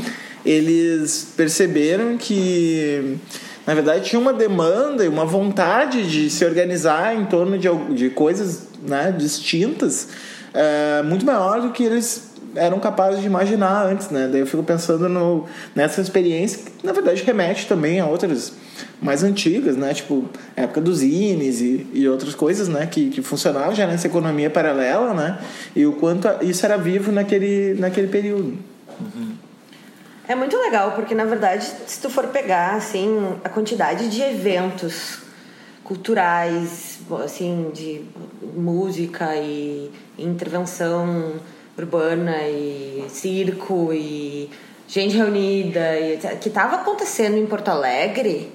eles perceberam que na verdade tinha uma demanda e uma vontade de se organizar em torno de, de coisas né, distintas é, muito maior do que eles eram capazes de imaginar antes, né? Daí eu fico pensando no, nessa experiência que na verdade remete também a outras mais antigas, né? Tipo, época dos zines e, e outras coisas, né? Que, que funcionavam já nessa economia paralela, né? E o quanto isso era vivo naquele, naquele período. Uhum. É muito legal, porque na verdade, se tu for pegar assim, a quantidade de eventos culturais, assim, de música e intervenção urbana e circo e gente reunida e que estava acontecendo em Porto Alegre,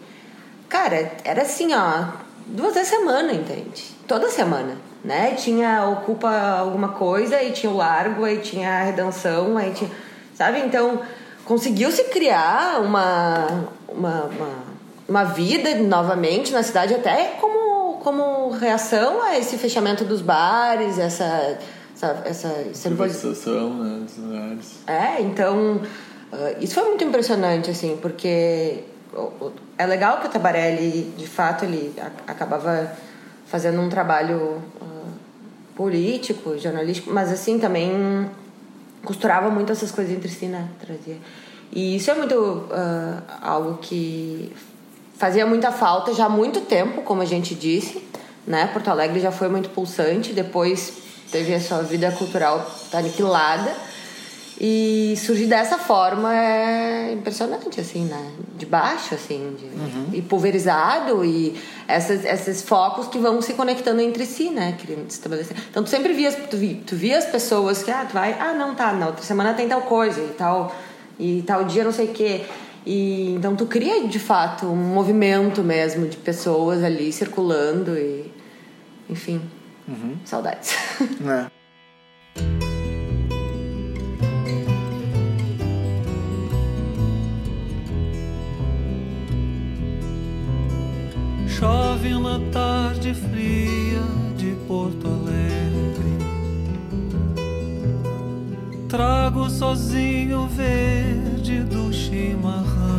cara, era assim, ó, duas vezes semana, entende? Toda semana, né? Tinha ocupa alguma coisa e tinha o largo, aí tinha a redenção, aí tinha, sabe? Então, conseguiu se criar uma, uma, uma, uma, vida novamente na cidade, até como, como reação a esse fechamento dos bares, essa. essa, essa Civilização, né, dos lugares. É, então. Uh, isso foi muito impressionante, assim, porque é legal que o Tabarelli, de fato, ele acabava fazendo um trabalho uh, político, jornalístico, mas assim também costurava muito essas coisas entre si, né? Trazia. E isso é muito uh, algo que fazia muita falta já há muito tempo, como a gente disse, né? Porto Alegre já foi muito pulsante, depois teve a sua vida cultural aniquilada. E surgir dessa forma é impressionante, assim, né? De baixo, assim, de, uhum. e pulverizado, e essas, esses focos que vão se conectando entre si, né? Querendo se estabelecer. Então, tu sempre via, tu via, tu via as pessoas que, ah, tu vai, ah, não, tá, na outra semana tem tal coisa e tal, e tal dia não sei o quê. E, então, tu cria, de fato, um movimento mesmo de pessoas ali circulando e, enfim, uhum. saudades. É. *laughs* Chove na tarde fria de Porto Alegre. Trago sozinho o verde do chimarrão.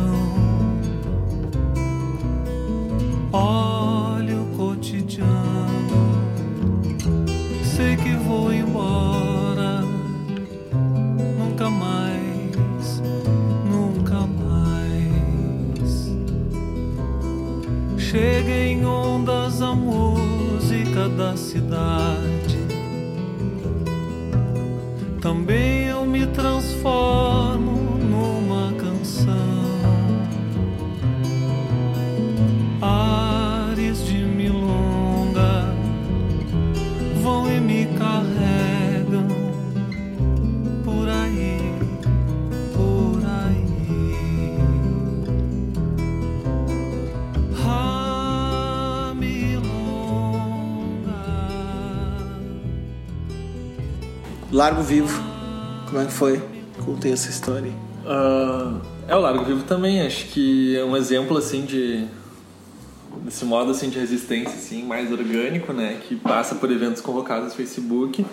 Largo Vivo, como é que foi? Contei essa história. Uh, é o Largo Vivo também, acho que é um exemplo assim de desse modo assim de resistência assim mais orgânico, né, que passa por eventos convocados no Facebook.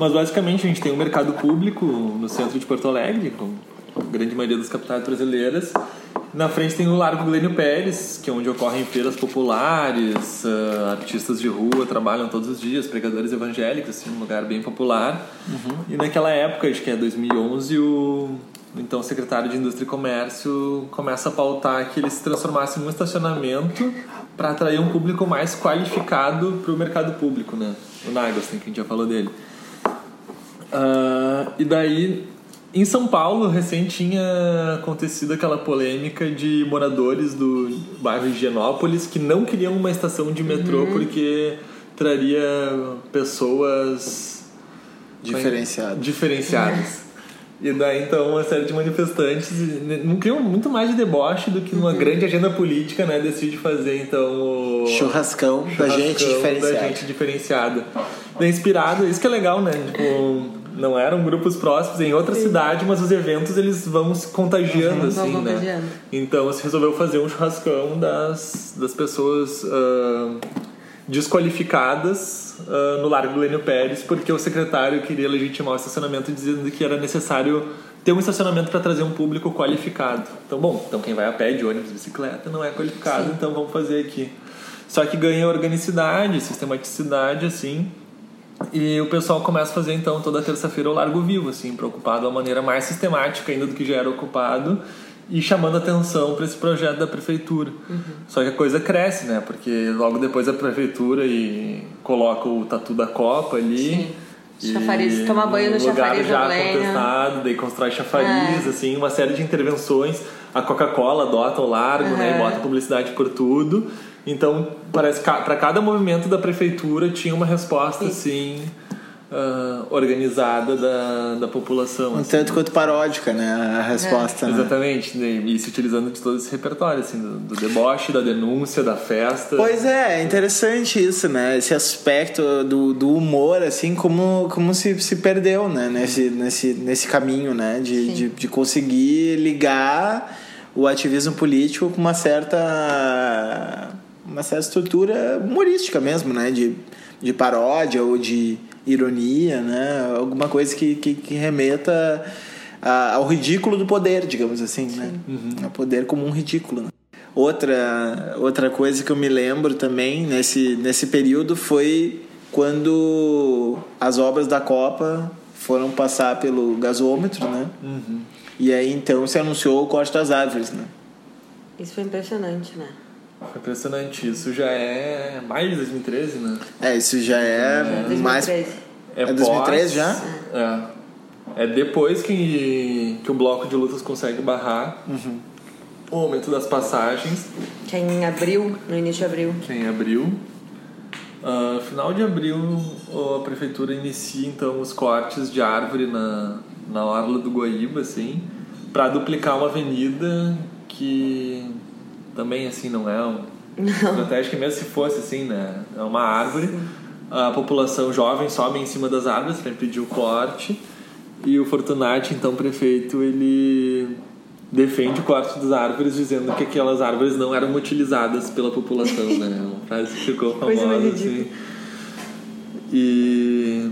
Mas basicamente a gente tem um mercado público no centro de Porto Alegre, com a grande maioria das capitais brasileiras. Na frente tem o Largo Glênio Pérez, que é onde ocorrem feiras populares, uh, artistas de rua trabalham todos os dias, pregadores evangélicos, assim, um lugar bem popular. Uhum. E naquela época, acho que é 2011, o então o secretário de Indústria e Comércio começa a pautar que ele se transformasse num estacionamento para atrair um público mais qualificado para o mercado público, né? O Nagostin, que a gente já falou dele. Uh, e daí, em São Paulo, recém tinha acontecido aquela polêmica de moradores do bairro Higienópolis que não queriam uma estação de metrô uhum. porque traria pessoas diferenciadas. Diferenciadas. E daí, então, uma série de manifestantes, não criam muito mais de deboche do que numa uhum. grande agenda política, né? Decide fazer, então, o... Churrascão, churrascão da gente diferenciada. Da gente diferenciada. Inspirado, isso que é legal, né? Tipo, não eram grupos próximos em outra Sim. cidade, mas os eventos, eles vão se contagiando, uhum, assim, né? Contagiando. Então, se resolveu fazer um churrascão das, das pessoas... Uh, desqualificadas uh, no Largo Lênio Pérez porque o secretário queria legitimar o estacionamento dizendo que era necessário ter um estacionamento para trazer um público qualificado. Então, bom, então quem vai a pé, de ônibus, bicicleta não é qualificado, Sim. então vamos fazer aqui. Só que ganha organicidade, sistematicidade, assim, e o pessoal começa a fazer então toda terça-feira o Largo Vivo, assim, preocupado de uma maneira mais sistemática ainda do que já era ocupado e chamando atenção para esse projeto da prefeitura. Uhum. Só que a coisa cresce, né? Porque logo depois a prefeitura e coloca o tatu da Copa ali. Sim. Chafariz, toma banho no, no chafariz já contestado, daí constrói chafariz, é. assim, uma série de intervenções. A Coca-Cola adota o largo, uhum. né? E bota publicidade por tudo. Então, parece que para cada movimento da prefeitura tinha uma resposta, Sim. assim uh, organizada da, da população. Um assim. tanto quanto paródica, né? A resposta. É. Né? Exatamente, né? e se utilizando de todo esse repertório, assim, do, do, deboche, da denúncia, da festa. Pois é, é interessante isso, né? Esse aspecto do, do humor, assim, como, como se, se perdeu, né? Nesse, nesse, nesse caminho, né? De, de, de conseguir ligar o ativismo político com uma certa uma certa estrutura humorística mesmo, né? De, de paródia ou de ironia, né? Alguma coisa que, que, que remeta a, ao ridículo do poder, digamos assim, né? Uhum. O poder como um ridículo. Né? Outra, outra coisa que eu me lembro também nesse, nesse período foi quando as obras da Copa foram passar pelo gasômetro, né? Uhum. E aí então se anunciou o corte das árvores, né? Isso foi impressionante, né? Foi impressionante. Isso já é mais de 2013, né? É, isso já é, é. mais. É, é 2013 já? É. É depois que, que o bloco de lutas consegue barrar uhum. o aumento das passagens. Que é em abril, no início de abril. Que é em abril. Uh, final de abril, a prefeitura inicia então os cortes de árvore na, na orla do Guaíba, assim, para duplicar uma avenida que também assim não é um não. estratégia que mesmo se fosse assim, né? É uma árvore. Sim. A população jovem sobe em cima das árvores para impedir o corte. E o Fortunati, então prefeito, ele defende o corte das árvores dizendo que aquelas árvores não eram utilizadas pela população, né? Uma frase que ficou *laughs* famosa assim. E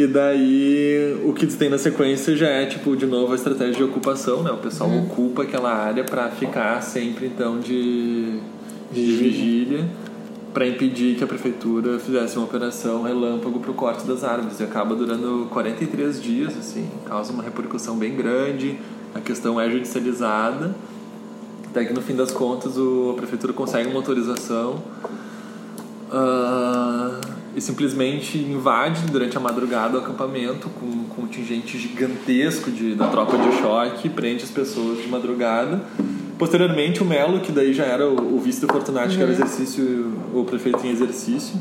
e daí o que tem na sequência já é tipo de novo a estratégia de ocupação, né? O pessoal uhum. ocupa aquela área para ficar sempre então de, de vigília para impedir que a prefeitura fizesse uma operação relâmpago para o corte das árvores. E acaba durando 43 dias, assim, causa uma repercussão bem grande. A questão é judicializada, até que no fim das contas o, a prefeitura consegue uma autorização. Uh, e simplesmente invade durante a madrugada o acampamento com, um contingente gigantesco de, da tropa de choque, prende as pessoas de madrugada. Posteriormente, o Melo, que daí já era o, o vice do Fortunati, uhum. que era o uhum. exercício, o prefeito em exercício.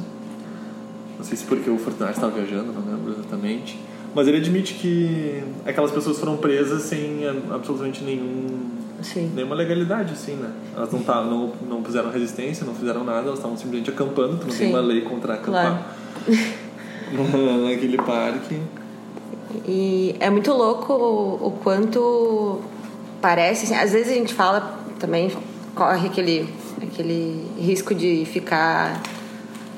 Não sei se porque o Fortunati estava viajando, não lembro exatamente. Mas ele admite que aquelas pessoas foram presas sem absolutamente nenhum Sim. nenhuma legalidade, assim, né? Elas não, tá, não, não fizeram resistência, não fizeram nada, elas estavam simplesmente acampando, porque não Sim. tem uma lei contra acampar claro. *laughs* naquele parque. E é muito louco o, o quanto parece. Assim, às vezes a gente fala também, corre aquele, aquele risco de ficar.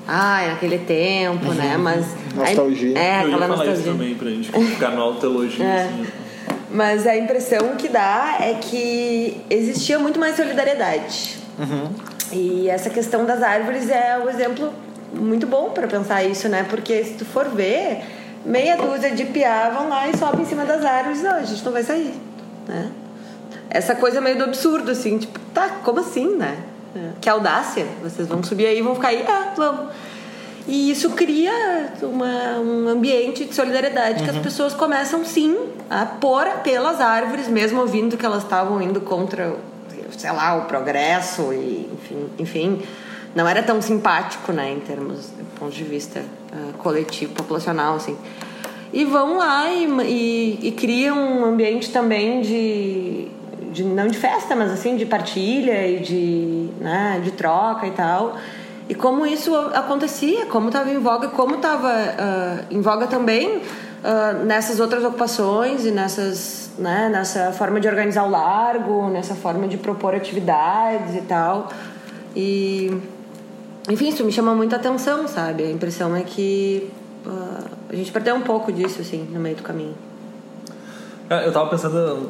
Ai, naquele tempo, uhum. né? Mas. Nostalgia. É, Eu ia aquela falar nostalgia. isso também, pra gente ficar no *laughs* autoelogio, É. assim. Mas a impressão que dá é que existia muito mais solidariedade. E essa questão das árvores é um exemplo muito bom para pensar isso, né? Porque se tu for ver, meia dúzia de piá vão lá e sobem em cima das árvores. Não, a gente não vai sair, né? Essa coisa meio do absurdo, assim, tipo, tá, como assim, né? Que audácia, vocês vão subir aí e vão ficar aí, ah, vamos. E isso cria uma, um ambiente de solidariedade que as pessoas começam sim a pôr pelas árvores, mesmo ouvindo que elas estavam indo contra, sei lá, o progresso e enfim, enfim não era tão simpático, né, em termos do ponto de vista ah, coletivo, populacional, assim. E vão lá e, e, e criam um ambiente também de, de não de festa, mas assim de partilha e de, né, de troca e tal. E como isso acontecia, como estava em voga, como estava ah, em voga também ah, nessas outras ocupações e nessas, né, nessa forma de organizar o largo, nessa forma de propor atividades e tal. E enfim, isso me chama muita atenção, sabe? A impressão é que ah, a gente perdeu um pouco disso, assim, no meio do caminho. É, Eu tava pensando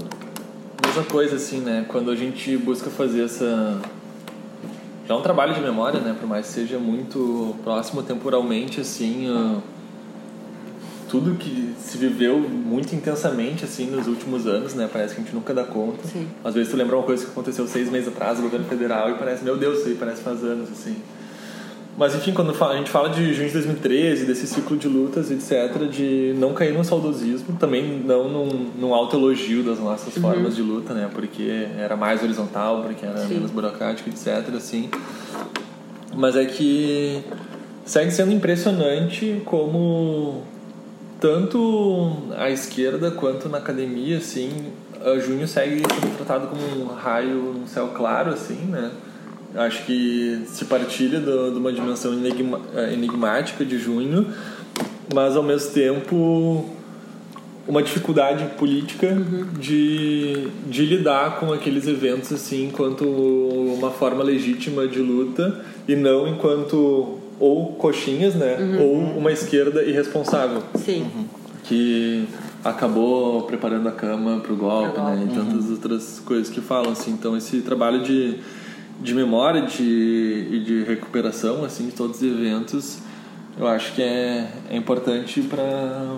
mesma coisa, assim, né? Quando a gente busca fazer essa. Já é um trabalho de memória, né? Por mais que seja muito próximo temporalmente, assim. ah, Tudo que se viveu muito intensamente, assim, nos últimos anos, né? Parece que a gente nunca dá conta. Sim. Às vezes tu lembra uma coisa que aconteceu seis meses atrás no governo federal e parece, meu Deus, isso aí parece faz anos, assim. Mas enfim, quando a gente fala de junho de 2013, desse ciclo de lutas, etc., de não cair no saudosismo, também não num, num autoelogio das nossas formas de luta, né? Porque era mais horizontal, porque era Sim. menos burocrático, etc., assim. Mas é que segue sendo impressionante como tanto a esquerda quanto na academia, assim, a junho segue sendo tratado como um raio no céu claro, assim, né? Acho que se partilha do- de uma dimensão enigma- eh, enigmática de junho, mas ao mesmo tempo uma dificuldade política de, de lidar com aqueles eventos assim enquanto uma forma legítima de luta e não enquanto ou coxinhas, né, ou uma esquerda irresponsável Sim. que acabou preparando a cama para o golpe, né? E tantas outras coisas que falam, assim. Então, esse trabalho de, de memória de, e de recuperação, assim, de todos os eventos, eu acho que é, é importante para...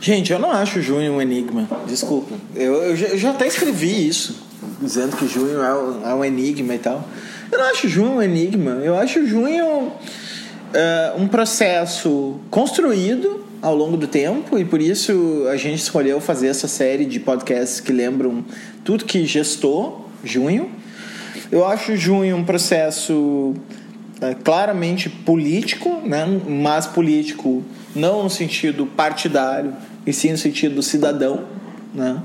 Gente, eu não acho junho um enigma. Desculpa. Eu, eu, já, eu já até escrevi isso, dizendo que junho é, um- é um enigma e tal. Eu não acho junho um enigma. Eu acho junho é, um processo construído ao longo do tempo e por isso a gente escolheu fazer essa série de podcasts que lembram tudo que gestou junho. Eu acho junho um processo é, claramente político, né? mas político não no sentido partidário, e sim no sentido cidadão. Né?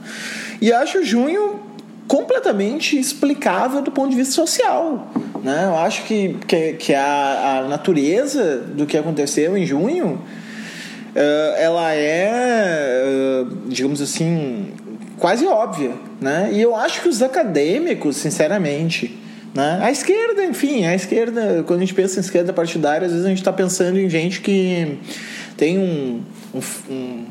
E acho junho completamente explicável do ponto de vista social. Né? Eu acho que, que, que a, a natureza do que aconteceu em junho eh, ela é, eh, digamos assim, quase óbvia, né? E eu acho que os acadêmicos, sinceramente, né? A esquerda, enfim, a esquerda, quando a gente pensa em esquerda partidária, às vezes a gente está pensando em gente que tem um, um, um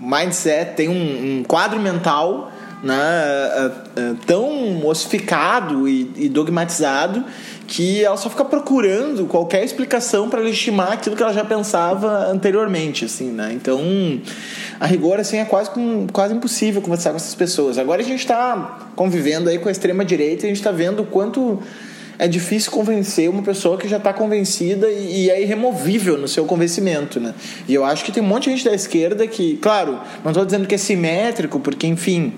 mindset, tem um, um quadro mental né, eh, eh, tão ossificado e, e dogmatizado que ela só fica procurando qualquer explicação para legitimar aquilo que ela já pensava anteriormente, assim, né? Então, a rigor, assim, é quase, quase impossível conversar com essas pessoas. Agora a gente está convivendo aí com a extrema direita e a gente está vendo o quanto é difícil convencer uma pessoa que já está convencida e, e é irremovível no seu convencimento, né? E eu acho que tem um monte de gente da esquerda que, claro, não estou dizendo que é simétrico, porque, enfim,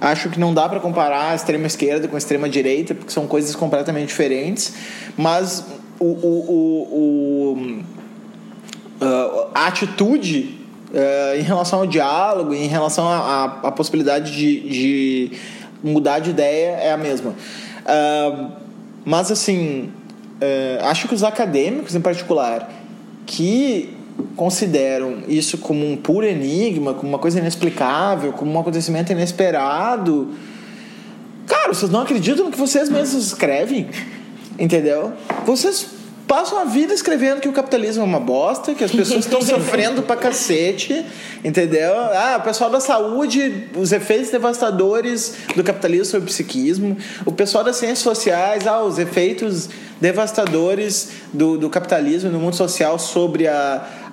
acho que não dá para comparar a extrema esquerda com a extrema direita, porque são coisas completamente diferentes, mas o, o, o, o- ah, a atitude ah, em relação ao diálogo, em relação à possibilidade de, de mudar de ideia é a mesma. Ah, mas assim, acho que os acadêmicos em particular que consideram isso como um puro enigma, como uma coisa inexplicável, como um acontecimento inesperado, cara, vocês não acreditam no que vocês mesmos escrevem, entendeu? Vocês passam a vida escrevendo que o capitalismo é uma bosta, que as pessoas estão *laughs* sofrendo pra cacete, entendeu? Ah, o pessoal da saúde, os efeitos devastadores do capitalismo sobre o psiquismo, o pessoal das ciências sociais, ah, os efeitos devastadores do, do capitalismo no mundo social sobre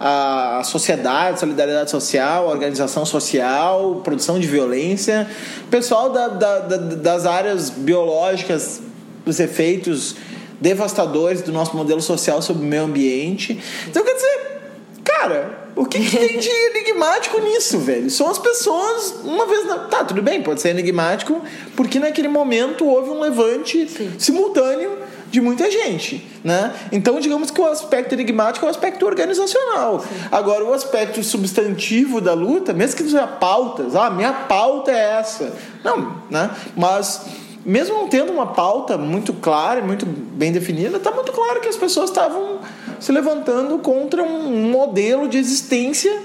a, a sociedade, solidariedade social, organização social, produção de violência, pessoal da, da, da, das áreas biológicas, os efeitos devastadores do nosso modelo social sobre o meio ambiente. Então, quer dizer, cara, o que, que tem de *laughs* enigmático nisso, velho? São as pessoas, uma vez. Na... Tá, tudo bem, pode ser enigmático, porque naquele momento houve um levante Sim. simultâneo de muita gente, né? Então, digamos que o aspecto enigmático é o aspecto organizacional. Agora, o aspecto substantivo da luta, mesmo que seja pautas, ah, minha pauta é essa. Não, né? Mas mesmo não tendo uma pauta muito clara e muito bem definida, está muito claro que as pessoas estavam se levantando contra um modelo de existência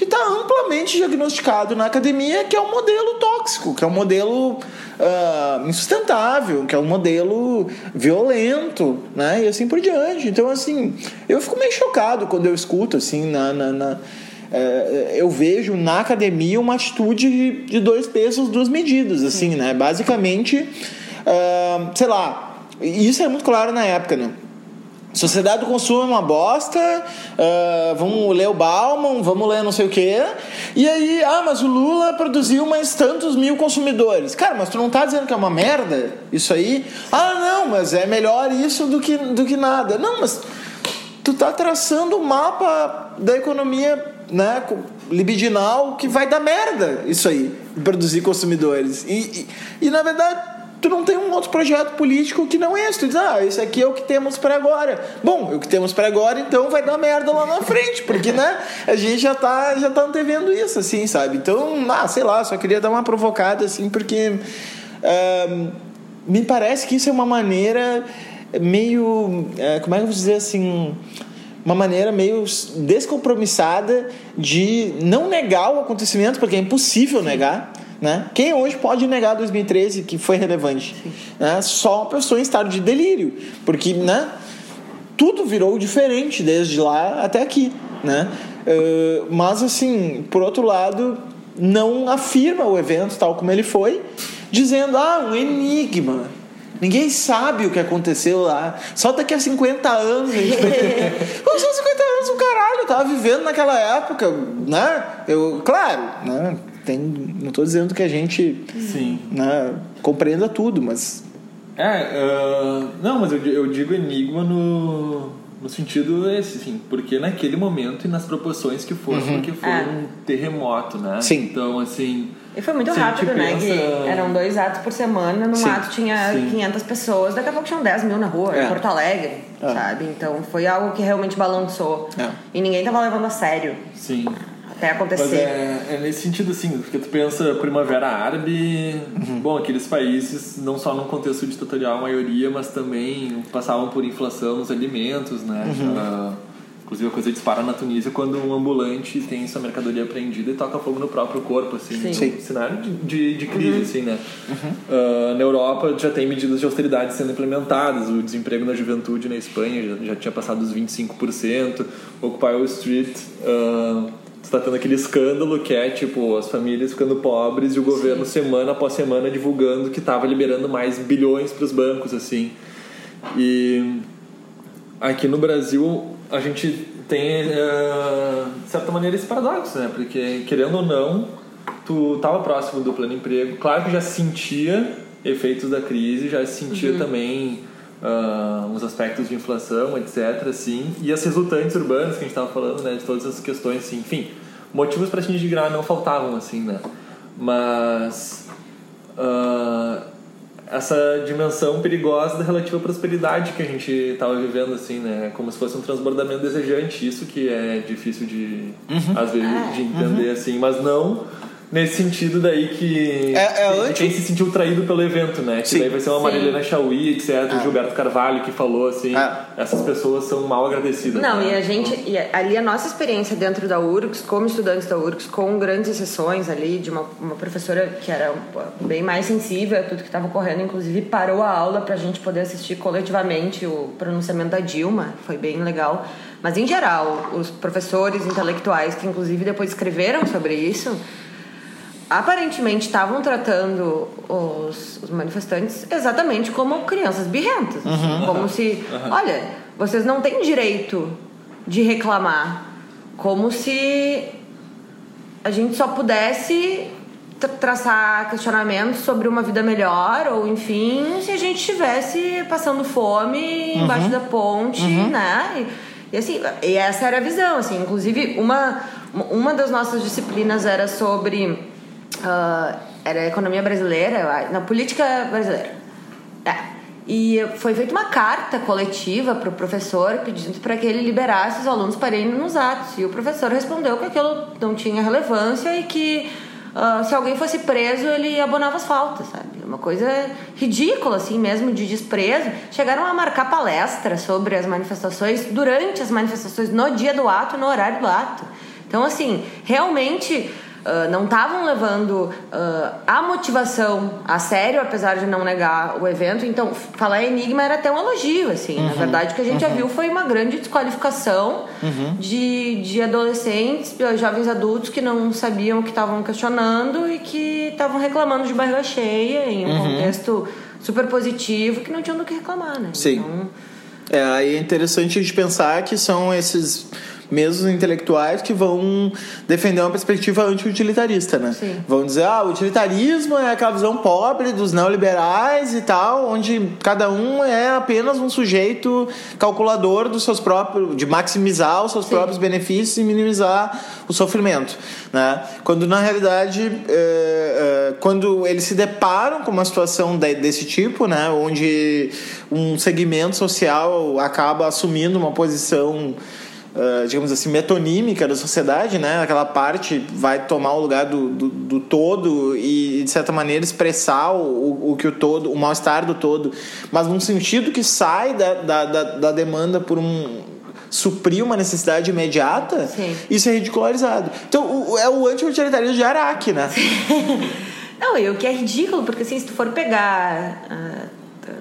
que está amplamente diagnosticado na academia, que é um modelo tóxico, que é um modelo uh, insustentável, que é um modelo violento, né? E assim por diante. Então, assim, eu fico meio chocado quando eu escuto, assim, na, na, na é, eu vejo na academia uma atitude de, de dois pesos, duas medidas, assim, né? Basicamente, uh, sei lá, isso é muito claro na época, né? Sociedade do consumo é uma bosta, uh, vamos ler o Bauman, vamos ler não sei o quê. E aí, ah, mas o Lula produziu mais tantos mil consumidores. Cara, mas tu não tá dizendo que é uma merda isso aí? Ah, não, mas é melhor isso do que, do que nada. Não, mas tu tá traçando o mapa da economia né, libidinal que vai dar merda isso aí, produzir consumidores. E, e, e, na verdade, tu não tem um outro projeto político que não esse. Tu diz, ah, esse aqui é o que temos para agora. Bom, o que temos para agora, então vai dar merda lá na *laughs* frente, porque, né, a gente já tá, já tá antevendo isso, assim, sabe? Então, ah, sei lá, só queria dar uma provocada, assim, porque uh, me parece que isso é uma maneira meio, uh, como é que eu vou dizer assim uma maneira meio descompromissada de não negar o acontecimento, porque é impossível negar. Né? Quem hoje pode negar 2013 que foi relevante? Né? Só uma pessoa em estado de delírio, porque né, tudo virou diferente desde lá até aqui. Né? Uh, mas, assim, por outro lado, não afirma o evento tal como ele foi, dizendo: ah, um enigma Ninguém sabe o que aconteceu lá. Só daqui a 50 anos a gente vai ter. *laughs* Como são 50 anos o caralho? Eu tava vivendo naquela época, né? Eu, claro, né? Tem, não estou dizendo que a gente Sim. Né, compreenda tudo, mas. É, uh, não, mas eu, eu digo enigma no, no sentido esse, assim, porque naquele momento e nas proporções que foram, uhum. porque foi é. um terremoto, né? Sim. Então, assim e foi muito rápido, né? Pensa... Que eram dois atos por semana, num sim, ato tinha sim. 500 pessoas, daqui a pouco tinham 10 mil na rua, é. em Porto Alegre, é. sabe? Então foi algo que realmente balançou. É. E ninguém tava levando a sério. Sim. Até acontecer. Mas é, é nesse sentido, assim, porque tu pensa Primavera Árabe, uhum. bom, aqueles países, não só num contexto ditatorial, a maioria, mas também passavam por inflação nos alimentos, né? Uhum. Uh, Inclusive a coisa dispara na Tunísia quando um ambulante tem sua mercadoria apreendida e toca fogo no próprio corpo, assim. Sim. Sim. Um cenário de, de, de crise, uhum. assim, né? Uhum. Uh, na Europa já tem medidas de austeridade sendo implementadas. O desemprego na juventude na Espanha já, já tinha passado dos 25%. Occupy Wall Street... Uh, está tendo aquele escândalo que é tipo as famílias ficando pobres e o governo Sim. semana após semana divulgando que estava liberando mais bilhões para os bancos assim e aqui no Brasil a gente tem, uh, de certa maneira, esse paradoxo, né? Porque, querendo ou não, tu estava próximo do plano emprego. Claro que já sentia efeitos da crise, já sentia uhum. também uh, os aspectos de inflação, etc. Assim, e as resultantes urbanas que a gente estava falando, né? De todas essas questões, assim, enfim, motivos para se indignar não faltavam, assim, né? Mas... Uh, essa dimensão perigosa da relativa prosperidade que a gente estava vivendo, assim, né? Como se fosse um transbordamento desejante. Isso que é difícil de, uhum. às vezes, de entender, uhum. assim. Mas não Nesse sentido daí que. É- é anti- quem se sentiu traído pelo evento, né? Que Sim. daí vai ser uma Sim. Marilena Chauí, etc. O Gilberto Carvalho que falou assim. É. Essas pessoas são mal agradecidas. Não, né? e a gente, e ali a nossa experiência dentro da URGS, como estudantes da URGS, com grandes exceções ali, de uma, uma professora que era bem mais sensível a tudo que estava ocorrendo, inclusive parou a aula para a gente poder assistir coletivamente o pronunciamento da Dilma, foi bem legal. Mas em geral, os professores intelectuais que inclusive depois escreveram sobre isso, aparentemente estavam tratando os, os manifestantes exatamente como crianças birrentas. assim, como se, olha, vocês não têm direito de reclamar. Como se a gente só pudesse tra- traçar questionamentos sobre uma vida melhor, ou enfim, se a gente estivesse passando fome embaixo da ponte, né? E, e assim, e essa era a visão, assim, inclusive uma, uma das nossas disciplinas era sobre ah, era economia brasileira, na política brasileira. É. E foi feita uma carta coletiva para o professor pedindo para que ele liberasse os alunos para irem nos atos. E o professor respondeu que aquilo não tinha relevância e que ah, se alguém fosse preso, ele abonava as faltas, sabe? Uma coisa ridícula, assim mesmo, de desprezo. Chegaram a marcar palestra sobre as manifestações durante as manifestações, no dia do ato, no horário do ato. Então, assim, realmente ah, não estavam levando ah, a motivação a sério, apesar de não negar o evento. Então, falar enigma era até um elogio, assim. Na verdade, o que a gente já viu foi uma grande desqualificação de, de adolescentes, jovens adultos que não sabiam o que estavam questionando e que estavam reclamando de barriga cheia em um contexto super positivo que não tinham do que reclamar, né? Sim. Então, É, aí é interessante a gente pensar que são esses mesmos intelectuais que vão defender uma perspectiva anti-utilitarista, né? Sim. Vão dizer, ah, o utilitarismo é aquela visão pobre dos neoliberais e tal, onde cada um é apenas um sujeito calculador dos seus próprios, de maximizar os seus próprios benefícios e minimizar o sofrimento, né? Quando na realidade, é, é, quando eles se deparam com uma situação de- desse tipo, né, onde um segmento social acaba assumindo uma posição Uh, digamos assim, metonímica da sociedade, né? Aquela parte vai tomar o lugar do, do, do todo e, de certa maneira, expressar o, o, que o todo, o mal-estar do todo, mas num sentido que sai da, da, da, da demanda por um suprir uma necessidade imediata, Sim. isso é ridicularizado. Então, o- é o anti-utilitarismo de Araque, né? *laughs* Não, e o que é ridículo, porque assim, se tu for pegar. t-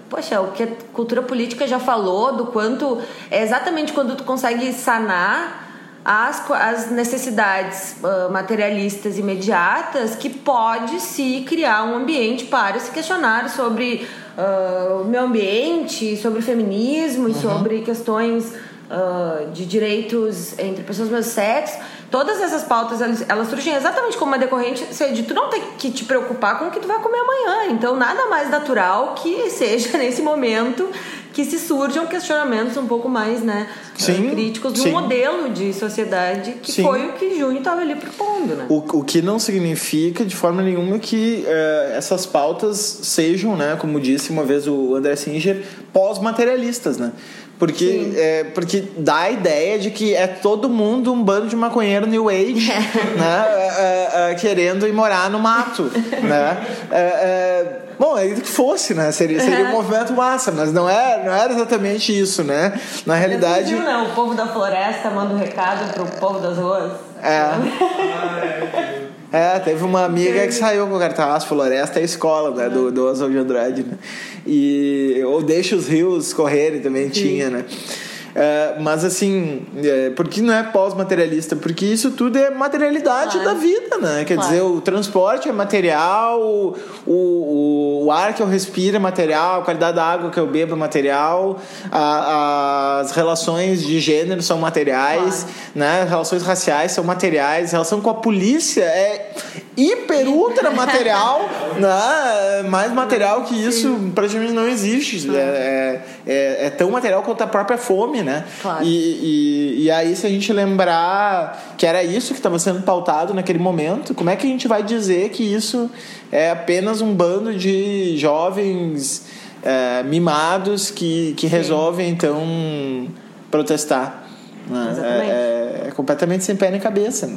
poxa, o que a cultura política já falou do quanto. É exatamente quando tu consegue sanar as, as necessidades ah, materialistas imediatas que pode se criar um ambiente para se questionar sobre ah, o meio ambiente, sobre o feminismo e sobre questões ah, de direitos entre pessoas do mesmo sexo. Todas essas pautas, elas, elas surgem exatamente como uma decorrente de tu não ter que te preocupar com o que tu vai comer amanhã. Então, nada mais natural que *laughs* seja nesse momento que se surjam questionamentos um pouco mais né, Sim, eh, críticos de um sim. modelo de sociedade que Sim. foi o que Junho estava ali propondo, né? O, o que não significa de forma nenhuma que eh, essas pautas sejam, né, como disse uma vez o André Singer, pós-materialistas, né? Porque, é, porque dá a ideia de que é todo mundo um bando de maconheiro New Age, né? É, é, é, querendo ir morar no mato, né? É, é, bom, é que fosse, né? Seria, seria um movimento massa, mas não, é, não era exatamente isso, né? Na realidade... Viu, né? O povo da floresta manda um recado pro povo das ruas. É. *laughs* É, teve uma amiga que saiu com o cartaz Floresta é escola, né? Do, do Oswald de Andrade, né? E, ou Deixa os Rios Correrem também tinha, né? É, mas assim, é, por que não é pós-materialista? Porque isso tudo é materialidade Claro. da vida, né? Quer Claro. dizer, o transporte é material, o, o, o ar que eu respiro é material, a qualidade da água que eu bebo é material, a- as relações de gênero são materiais, né? As relações raciais são materiais, a relação com a polícia é hiper ultra material, *laughs* né? Mais material que isso praticamente não existe. É, é, é tão material quanto a própria fome, né? Claro. E, e, e aí, se a gente lembrar que era isso que estava sendo pautado naquele momento, como é que a gente vai dizer que isso é apenas um bando de jovens é, mimados que, que resolvem, então, protestar? né? É, é- é completamente sem pé nem cabeça.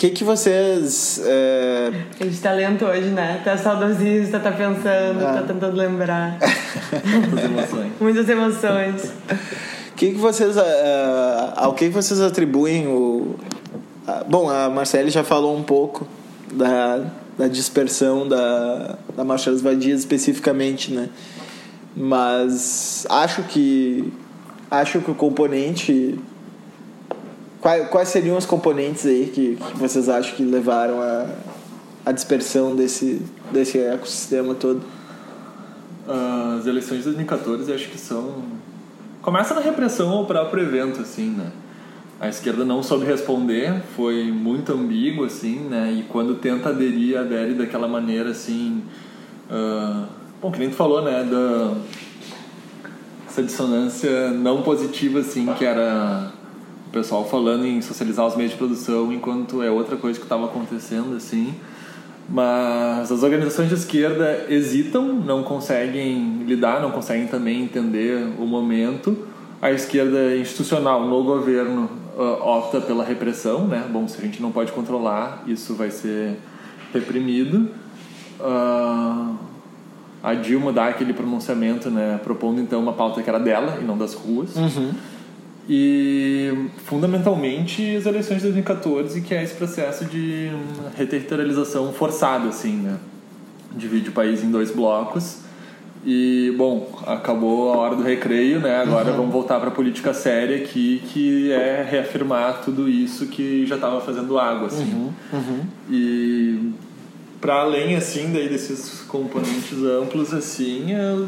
Que, que vocês. É... A gente tá lento hoje, né? Tá saudosista, tá pensando, ah. tá tentando lembrar. *laughs* Muitas emoções. Muitas emoções. O que, que vocês. Uh, ao que, que vocês atribuem o. Uh, bom, a Marcele já falou um pouco da, da dispersão da, da Marcha das Vadias especificamente, né? Mas acho que. Acho que o componente Quais, quais seriam os componentes aí que, que vocês acham que levaram a, a dispersão desse, desse ecossistema todo? As eleições de 2014 acho que são. Começa na repressão ao próprio evento, assim, né? A esquerda não soube responder, foi muito ambíguo, assim, né? E quando tenta aderir, adere daquela maneira, assim. Uh... Bom, que nem tu falou, né? Da... Essa dissonância não positiva, assim, que era o pessoal falando em socializar os meios de produção enquanto é outra coisa que estava acontecendo assim. Mas as organizações de esquerda hesitam não conseguem lidar não conseguem também entender o momento. A esquerda institucional no governo uh, opta pela repressão né? Bom se a gente não pode controlar isso vai ser reprimido. Uh, a Dilma dá aquele pronunciamento né? Propondo então uma pauta que era dela e não das ruas. Uhum e fundamentalmente as eleições de 2014, que é esse processo de reterritorialização forçada, assim, né? Divide o país em dois blocos. E, bom, acabou a hora do recreio, né? Agora uhum. vamos voltar para a política séria aqui, que é reafirmar tudo isso que já estava fazendo água, assim. Uhum. Uhum. E para além, assim, daí desses componentes amplos, assim, é...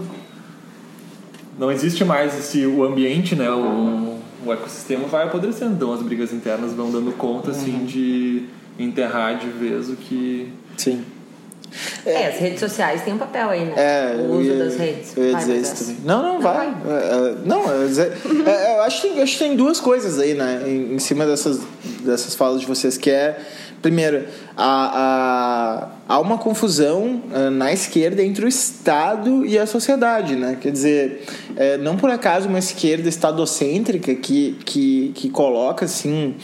não existe mais esse, o ambiente, né? O, o ecossistema vai apodrecendo. Então as brigas internas vão dando conta assim uhum. de enterrar de vez o que. Sim. É, as redes sociais têm um papel aí, né? É, o uso ia, das redes. Eu ia dizer isso também. Não, não, não vai. vai. É, não, eu, dizer, é, eu, acho que tem, acho que tem duas coisas aí, né? Em, em cima dessas, dessas falas de vocês, que é Primeiro, há, há, há uma confusão uh, na esquerda entre o Estado e a sociedade, né? Quer dizer, é, não por acaso uma esquerda estadocêntrica que, que, que coloca, assim,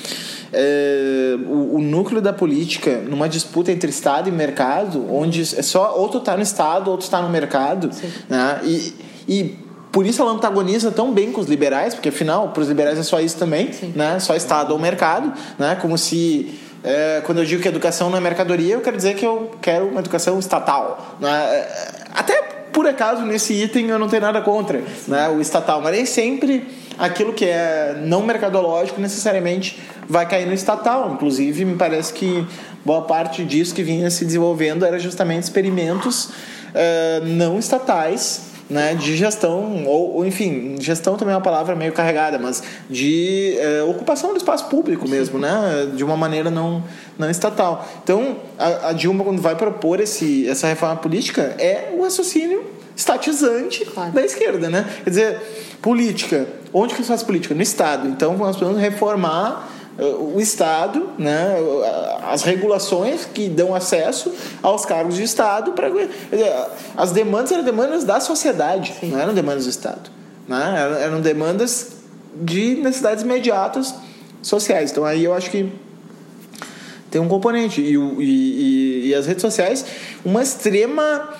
é, o, o, núcleo da política numa disputa entre Estado e mercado, onde é só ou tu tá no Estado ou tu tá no mercado, Sim. né? E, e por isso ela antagoniza tão bem com os liberais, porque afinal, para os liberais é só isso também, Sim. né? Só Estado ou mercado, né? Como se é, quando eu digo que educação não é mercadoria, eu quero dizer que eu quero uma educação estatal. Né? É, até por acaso nesse item eu não tenho nada contra né? o estatal, mas nem sempre aquilo que é não mercadológico necessariamente vai cair no estatal. Inclusive, me parece que boa parte disso que vinha se desenvolvendo era justamente experimentos uh, não estatais né, de gestão, ou, ou, enfim, gestão também é uma palavra meio carregada, mas de é, ocupação do espaço público mesmo, né, de uma maneira não, não estatal. Então, a, a, Dilma, quando vai propor esse, essa reforma política, é o raciocínio estatizante claro. da esquerda, né? Quer dizer, política, onde que se faz política? No Estado. Então, nós precisamos reformar o Estado, né, as regulações que dão acesso aos cargos de Estado para as demandas eram demandas da sociedade, Sim. não eram demandas do Estado, né, eram demandas de necessidades imediatas sociais. Então aí eu acho que tem um componente e, e, e as redes sociais uma extrema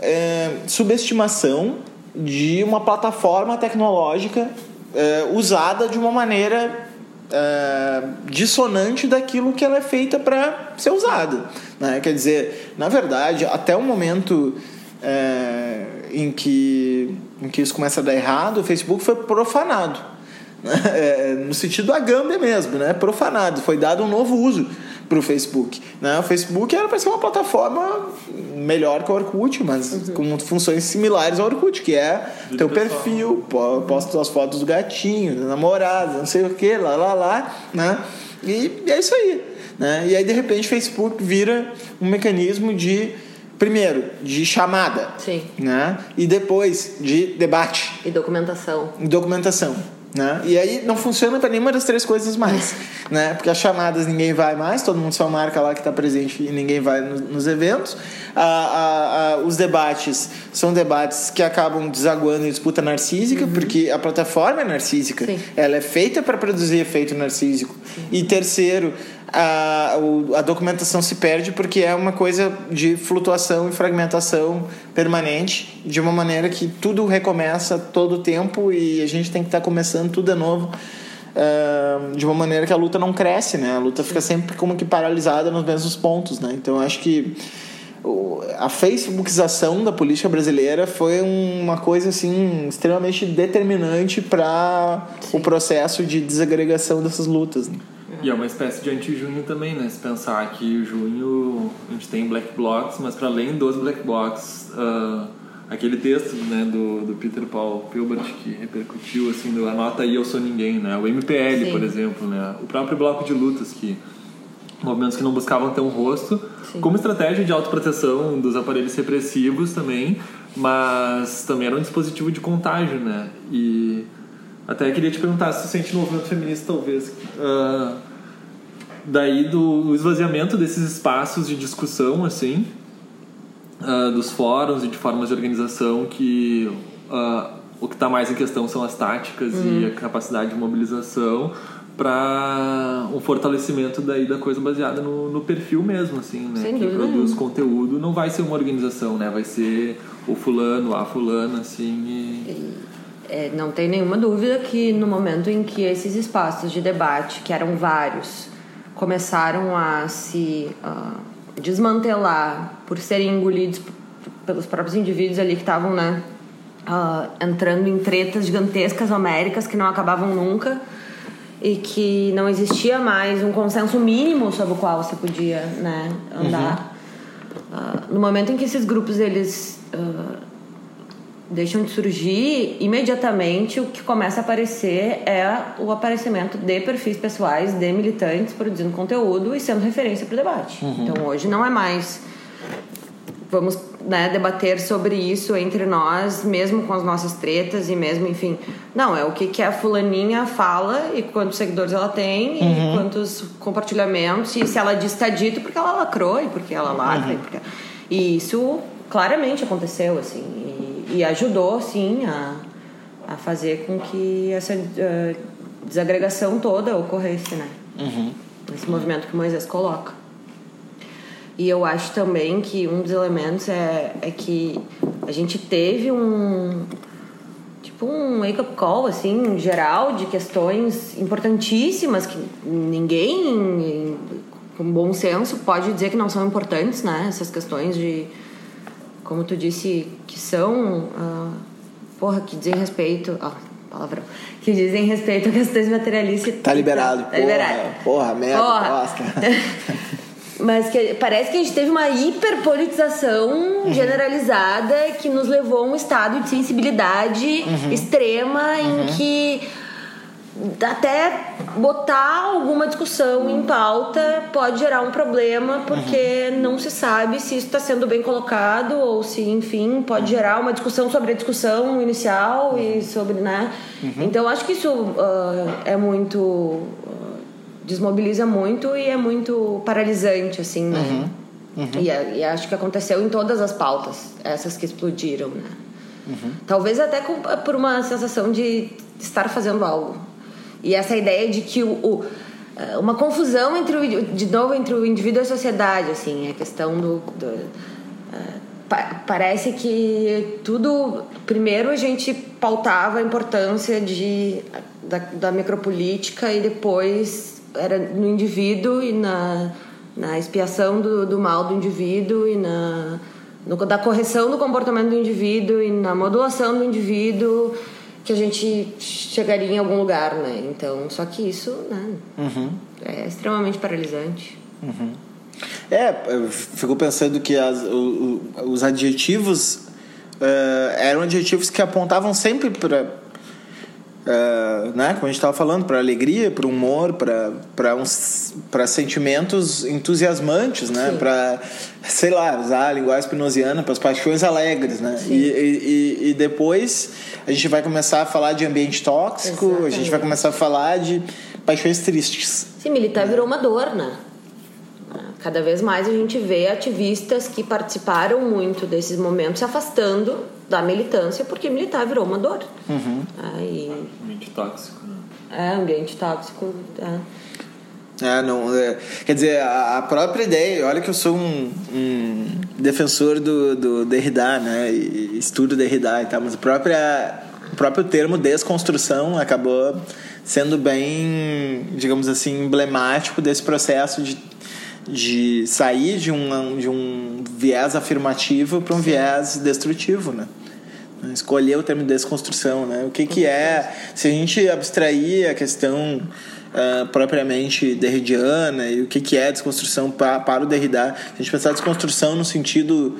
é, subestimação de uma plataforma tecnológica é, usada de uma maneira é, dissonante daquilo que ela é feita para ser usada. Né? Quer dizer, na verdade, até o momento é, em, que, em que isso começa a dar errado, o Facebook foi profanado. Né? É, *laughs* no sentido da gâmbia mesmo, né? profanado, foi dado um novo uso para o Facebook. Né? O Facebook era para ser uma plataforma melhor que o Orkut, mas uhum. com funções similares ao Orkut, que é Vídeo teu pessoal. perfil, posta as fotos do gatinho, da namorada, não sei o que, lá, lá, lá, né? E, e é isso aí. Né? E aí, de repente, o Facebook vira um mecanismo de primeiro de chamada, Sim. né? E depois de debate e documentação. E documentação. Né? E aí não funciona para nenhuma das três coisas mais, *laughs* né? Porque as chamadas ninguém vai mais, todo mundo só marca lá que está presente e ninguém vai no, nos eventos. A, a, a, os debates são debates que acabam desaguando em disputa narcísica, uhum. porque a plataforma é narcísica, Sim. ela é feita para produzir efeito narcísico. Sim. E terceiro, a, a documentação se perde porque é uma coisa de flutuação e fragmentação permanente, de uma maneira que tudo recomeça todo o tempo e a gente tem que estar começando tudo de novo. ah, de uma maneira que a luta não cresce, né? A luta fica sempre como que paralisada nos mesmos pontos, né? Então acho que a facebookização da política brasileira foi uma coisa assim extremamente determinante para o processo de desagregação dessas lutas. né? E é uma espécie de anti-junho também, né? Se pensar que junho a gente tem black blocs, mas para além dos black blocs, ah, aquele texto né, do, do Peter Paul Pilbert que repercutiu assim, do Anota aí eu sou ninguém, né? O MPL, Sim. por exemplo, né? O próprio bloco de lutas que movimentos que não buscavam ter um rosto, Sim. como estratégia de autoproteção dos aparelhos repressivos também, mas também era um dispositivo de contágio, né? E até queria te perguntar se tu sente no movimento feminista, talvez, ah, daí do, esvaziamento desses espaços de discussão, assim, ah, dos fóruns e de formas de organização que ah, o que está mais em questão são as táticas Uhum. e a capacidade de mobilização para um fortalecimento daí da coisa baseada no, no perfil mesmo, assim, né? Sem que produz conteúdo não vai ser uma organização, né? Vai ser o fulano, a fulana, assim, e... É, não tem nenhuma dúvida que no momento em que esses espaços de debate, que eram vários, começaram a se ah, desmantelar por serem engolidos pelos próprios indivíduos ali que estavam né, ah, entrando em tretas gigantescas homéricas que não acabavam nunca e que não existia mais um consenso mínimo sobre o qual você podia né, andar. Ah, no momento em que esses grupos eles ah, deixam de surgir, imediatamente o que começa a aparecer é o aparecimento de perfis pessoais de militantes produzindo conteúdo e sendo referência para o debate. Então hoje não é mais vamos né, debater sobre isso entre nós, mesmo com as nossas tretas e mesmo, enfim. Não, é o que, que a fulaninha fala e quantos seguidores ela tem e quantos compartilhamentos e se ela diz está dito porque ela lacrou e porque ela lacra. E, porque... e isso claramente aconteceu, assim, e, ajudou, sim, a, a fazer com que essa eh, desagregação toda ocorresse, né? Esse movimento que o Moisés coloca. E eu acho também que um dos elementos é, é que a gente teve um tipo um wake-up call assim geral de questões importantíssimas que ninguém em- com bom senso pode dizer que não são importantes, né? Essas questões de como tu disse que são ah, porra que dizem respeito ah, palavrão que dizem respeito a questões materialistas Tá liberado. tá liberado Porra, porra merda, Porra. bosta. *laughs* Mas que parece que a gente teve uma hiperpolitização generalizada que nos levou a um estado de sensibilidade extrema em que até botar alguma discussão em pauta pode gerar um problema porque não se sabe se isso está sendo bem colocado ou se enfim pode gerar uma discussão sobre a discussão inicial e sobre né? Então acho que isso ah, é muito ah, desmobiliza muito e é muito paralisante assim né? E, a- e acho que aconteceu em todas as pautas essas que explodiram né? Talvez até com- por uma sensação de estar fazendo algo. E essa ideia de que o, o- eh, uma confusão entre o, de novo entre o indivíduo e a sociedade, assim, a questão do, do eh, pa- parece que tudo primeiro a gente pautava a importância de da, da micropolítica e depois era no indivíduo e na na expiação do, do mal do indivíduo e na no, da correção do comportamento do indivíduo e na modulação do indivíduo que a gente chegaria em algum lugar, né? Então, só que isso, né? É extremamente paralisante. É, eu fico pensando que as- o- o- os adjetivos eh, eram adjetivos que apontavam sempre para. Né, como a gente estava falando, para alegria, para humor, para sentimentos entusiasmantes, né, para sei lá, usar a linguagem spinoziana, para as paixões alegres, né, e, e, e- depois a gente vai começar a falar de ambiente tóxico, a gente vai Exatamente. começar a falar de paixões tristes. Sim, militar virou uma dor, né? Cada vez mais a gente vê ativistas que participaram muito desses momentos se afastando da militância porque militar virou uma dor. Aí Ambiente tóxico, né? é ambiente tóxico. É. É, não, é, quer dizer, a, a, própria ideia, olha que eu sou um, um defensor do, do Derrida, né? E estudo Derrida e tal, mas a própria, o próprio termo desconstrução acabou sendo bem, digamos assim, emblemático desse processo de, de sair de um, de um viés afirmativo para um viés destrutivo, né? Escolher o termo desconstrução, né? O que, que é, se a gente abstrair a questão uh, propriamente derridiana e o que, que é desconstrução para, para o Derrida. A gente pensar desconstrução no sentido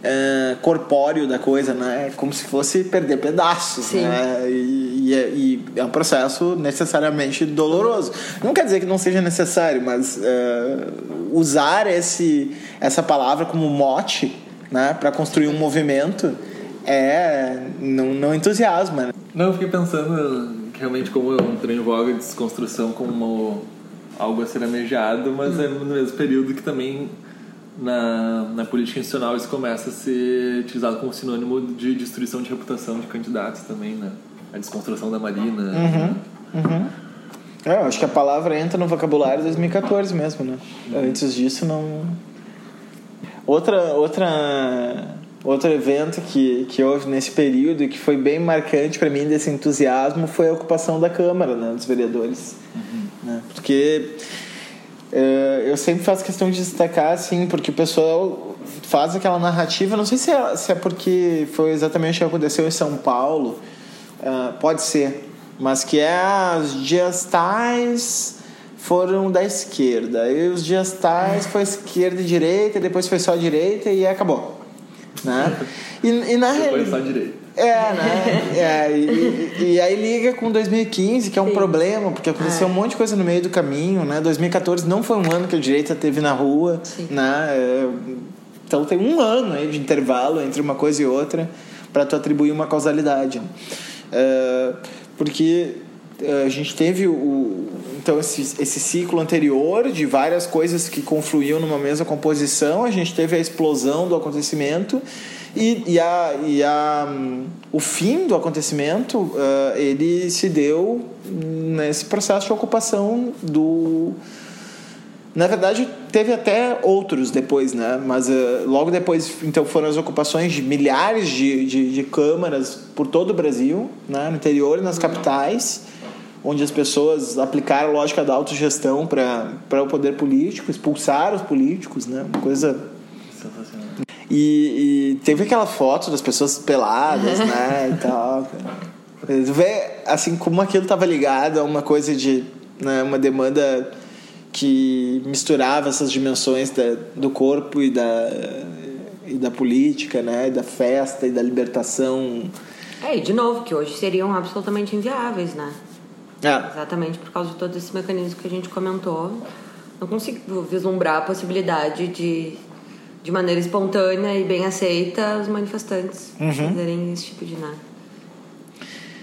uh, corpóreo da coisa, né? É como se fosse perder pedaços, Sim. né? E, e, é, e, é um processo necessariamente doloroso. Não quer dizer que não seja necessário, mas uh, usar esse, essa palavra como mote né, para construir um movimento é não, não entusiasma. Né? Não, eu fiquei pensando realmente como um trem voga de desconstrução como algo a ser amejado, mas hum. é no mesmo período que também na, na política institucional isso começa a ser utilizado como sinônimo de destruição de reputação de candidatos também, né? A desconstrução da Marina. Uhum, né? uhum. É, eu acho que a palavra entra no vocabulário de 2014 mesmo, né? Uhum. Antes disso não. Outra, outra Outro evento que, que houve nesse período e que foi bem marcante para mim desse entusiasmo foi a ocupação da Câmara, né, dos vereadores. Uhum. Né, porque eu sempre faço questão de destacar, assim, porque o pessoal faz aquela narrativa, não sei se é, se é porque foi exatamente o que aconteceu em São Paulo, uh, pode ser, mas que é os dias tais foram da esquerda, e os dias tais foi esquerda e direita, depois foi só direita e acabou. Né? E, e na realidade. É, né? É, e, e, aí liga com 2015, que é um Sim. problema, porque aconteceu é. um monte de coisa no meio do caminho, né? 2014 não foi um ano que a direita teve na rua, Sim. né? É, então tem um ano aí de intervalo entre uma coisa e outra para tu atribuir uma causalidade. É, porque é, a gente teve o, então esse, esse ciclo anterior de várias coisas que confluíam numa mesma composição, a gente teve a explosão do acontecimento e, e, a, e a, um, o fim do acontecimento uh, ele se deu nesse processo de ocupação do na verdade teve até outros depois né mas uh, logo depois então foram as ocupações de milhares de, de, de câmaras por todo o Brasil né no interior e nas capitais onde as pessoas aplicaram a lógica da autogestão para o poder político, expulsaram os políticos, né? Uma coisa. E, e teve aquela foto das pessoas peladas, *laughs* né? E tal. Vê, assim, como aquilo estava ligado a uma coisa de. Né, uma demanda que misturava essas dimensões da, do corpo e da, e da política, né? E da festa e da libertação. É, e de novo, que hoje seriam absolutamente inviáveis, né? É. Exatamente por causa de todo esse mecanismo que a gente comentou. Não consigo vislumbrar a possibilidade de, de maneira espontânea e bem aceita, os manifestantes uhum. fazerem esse tipo de nada.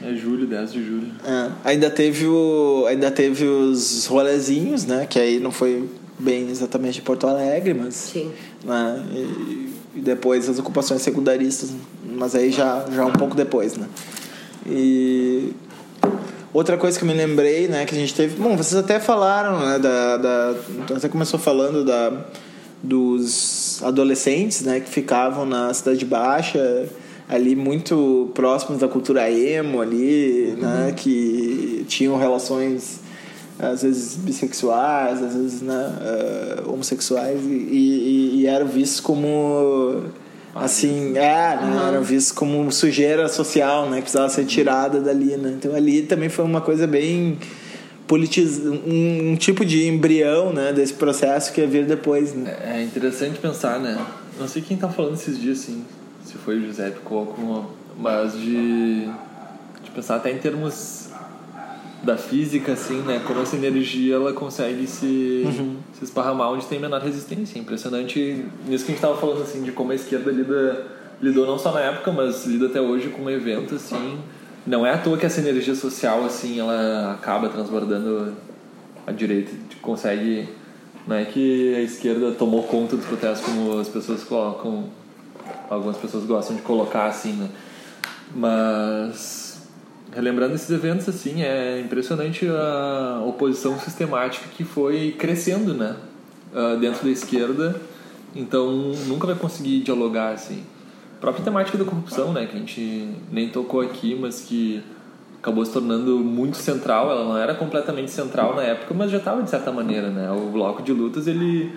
É julho, 10 de julho. É. Ainda teve o. Ainda teve os rolezinhos, né? Que aí não foi bem exatamente Porto Alegre, mas. Sim. Né, e, e depois as ocupações secundaristas, mas aí já, já um pouco depois, né? E Outra coisa que eu me lembrei, né, que a gente teve. Bom, vocês até falaram, né, da. da até começou falando da, dos adolescentes, né, que ficavam na Cidade Baixa, ali muito próximos da cultura emo, ali, uhum. né, que tinham relações às vezes bissexuais, às vezes né, uh, homossexuais, e, e, e eram vistos como assim, é, né, uhum. eram vistos como sujeira social, né, que precisava ser tirada dali, né? Então ali também foi uma coisa bem politiz... um, um tipo de embrião, né, desse processo que ia vir depois, né? É, é interessante pensar, né? Não sei quem tá falando esses dias, assim, se foi o José Coco, mas de, de pensar até em termos da física, assim, né? Como essa energia ela consegue se, uhum. se esparramar onde tem menor resistência. Impressionante nisso que a gente estava falando, assim, de como a esquerda lida, lidou não só na época, mas lida até hoje com um evento, assim. Não é à toa que essa energia social, assim, ela acaba transbordando a direita, consegue... Não é que a esquerda tomou conta dos protestos como as pessoas colocam... Algumas pessoas gostam de colocar, assim, né? Mas relembrando esses eventos, assim, é impressionante a oposição sistemática que foi crescendo, né? Uh, dentro da esquerda. Então, nunca vai conseguir dialogar, assim. Própria temática da corrupção, né? Que a gente nem tocou aqui, mas que acabou se tornando muito central. Ela não era completamente central na época, mas já estava de certa maneira, né? O bloco de lutas, ele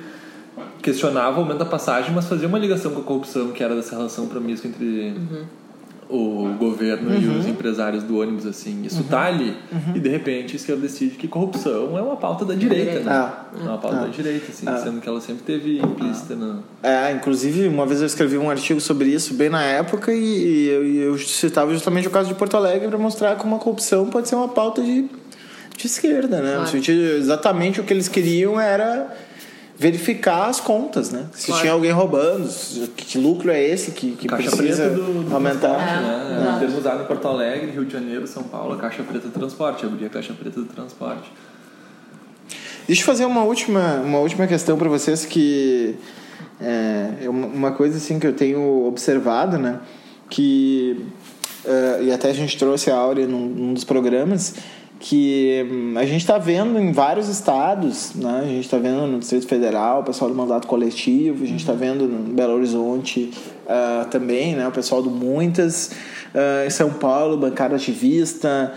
questionava o aumento da passagem, mas fazia uma ligação com a corrupção, que era dessa relação promíscua entre Uhum. O governo e os empresários do ônibus, assim. Isso tá ali. E de repente a esquerda decide que corrupção é uma pauta da direita, né? Ah. É uma pauta da direita, assim, sendo que ela sempre teve implícita na. É, inclusive, uma vez eu escrevi um artigo sobre isso, bem na época, e, eu, eu citava justamente o caso de Porto Alegre para mostrar como a corrupção pode ser uma pauta de, de esquerda, né? No Claro. sentido, exatamente o que eles queriam era verificar as contas, né? Se Claro. tinha alguém roubando, que, que lucro é esse que, que Caixa precisa preta do, do aumentar. transporte, né? É. É. termo usado em Porto Alegre, Rio de Janeiro, São Paulo, a caixa preta do transporte, abrir a caixa preta do transporte. Deixa eu fazer uma última, uma última questão para vocês que é é uma- coisa assim que eu tenho observado, né? Que eh, e até a gente trouxe a Áurea num, num dos programas que hum, a gente está vendo em vários estados, né? A gente está vendo no Distrito Federal, o pessoal do mandato coletivo, a gente está vendo no Belo Horizonte ah, também, né? O pessoal do Muitas, ah, em São Paulo, bancada ativista,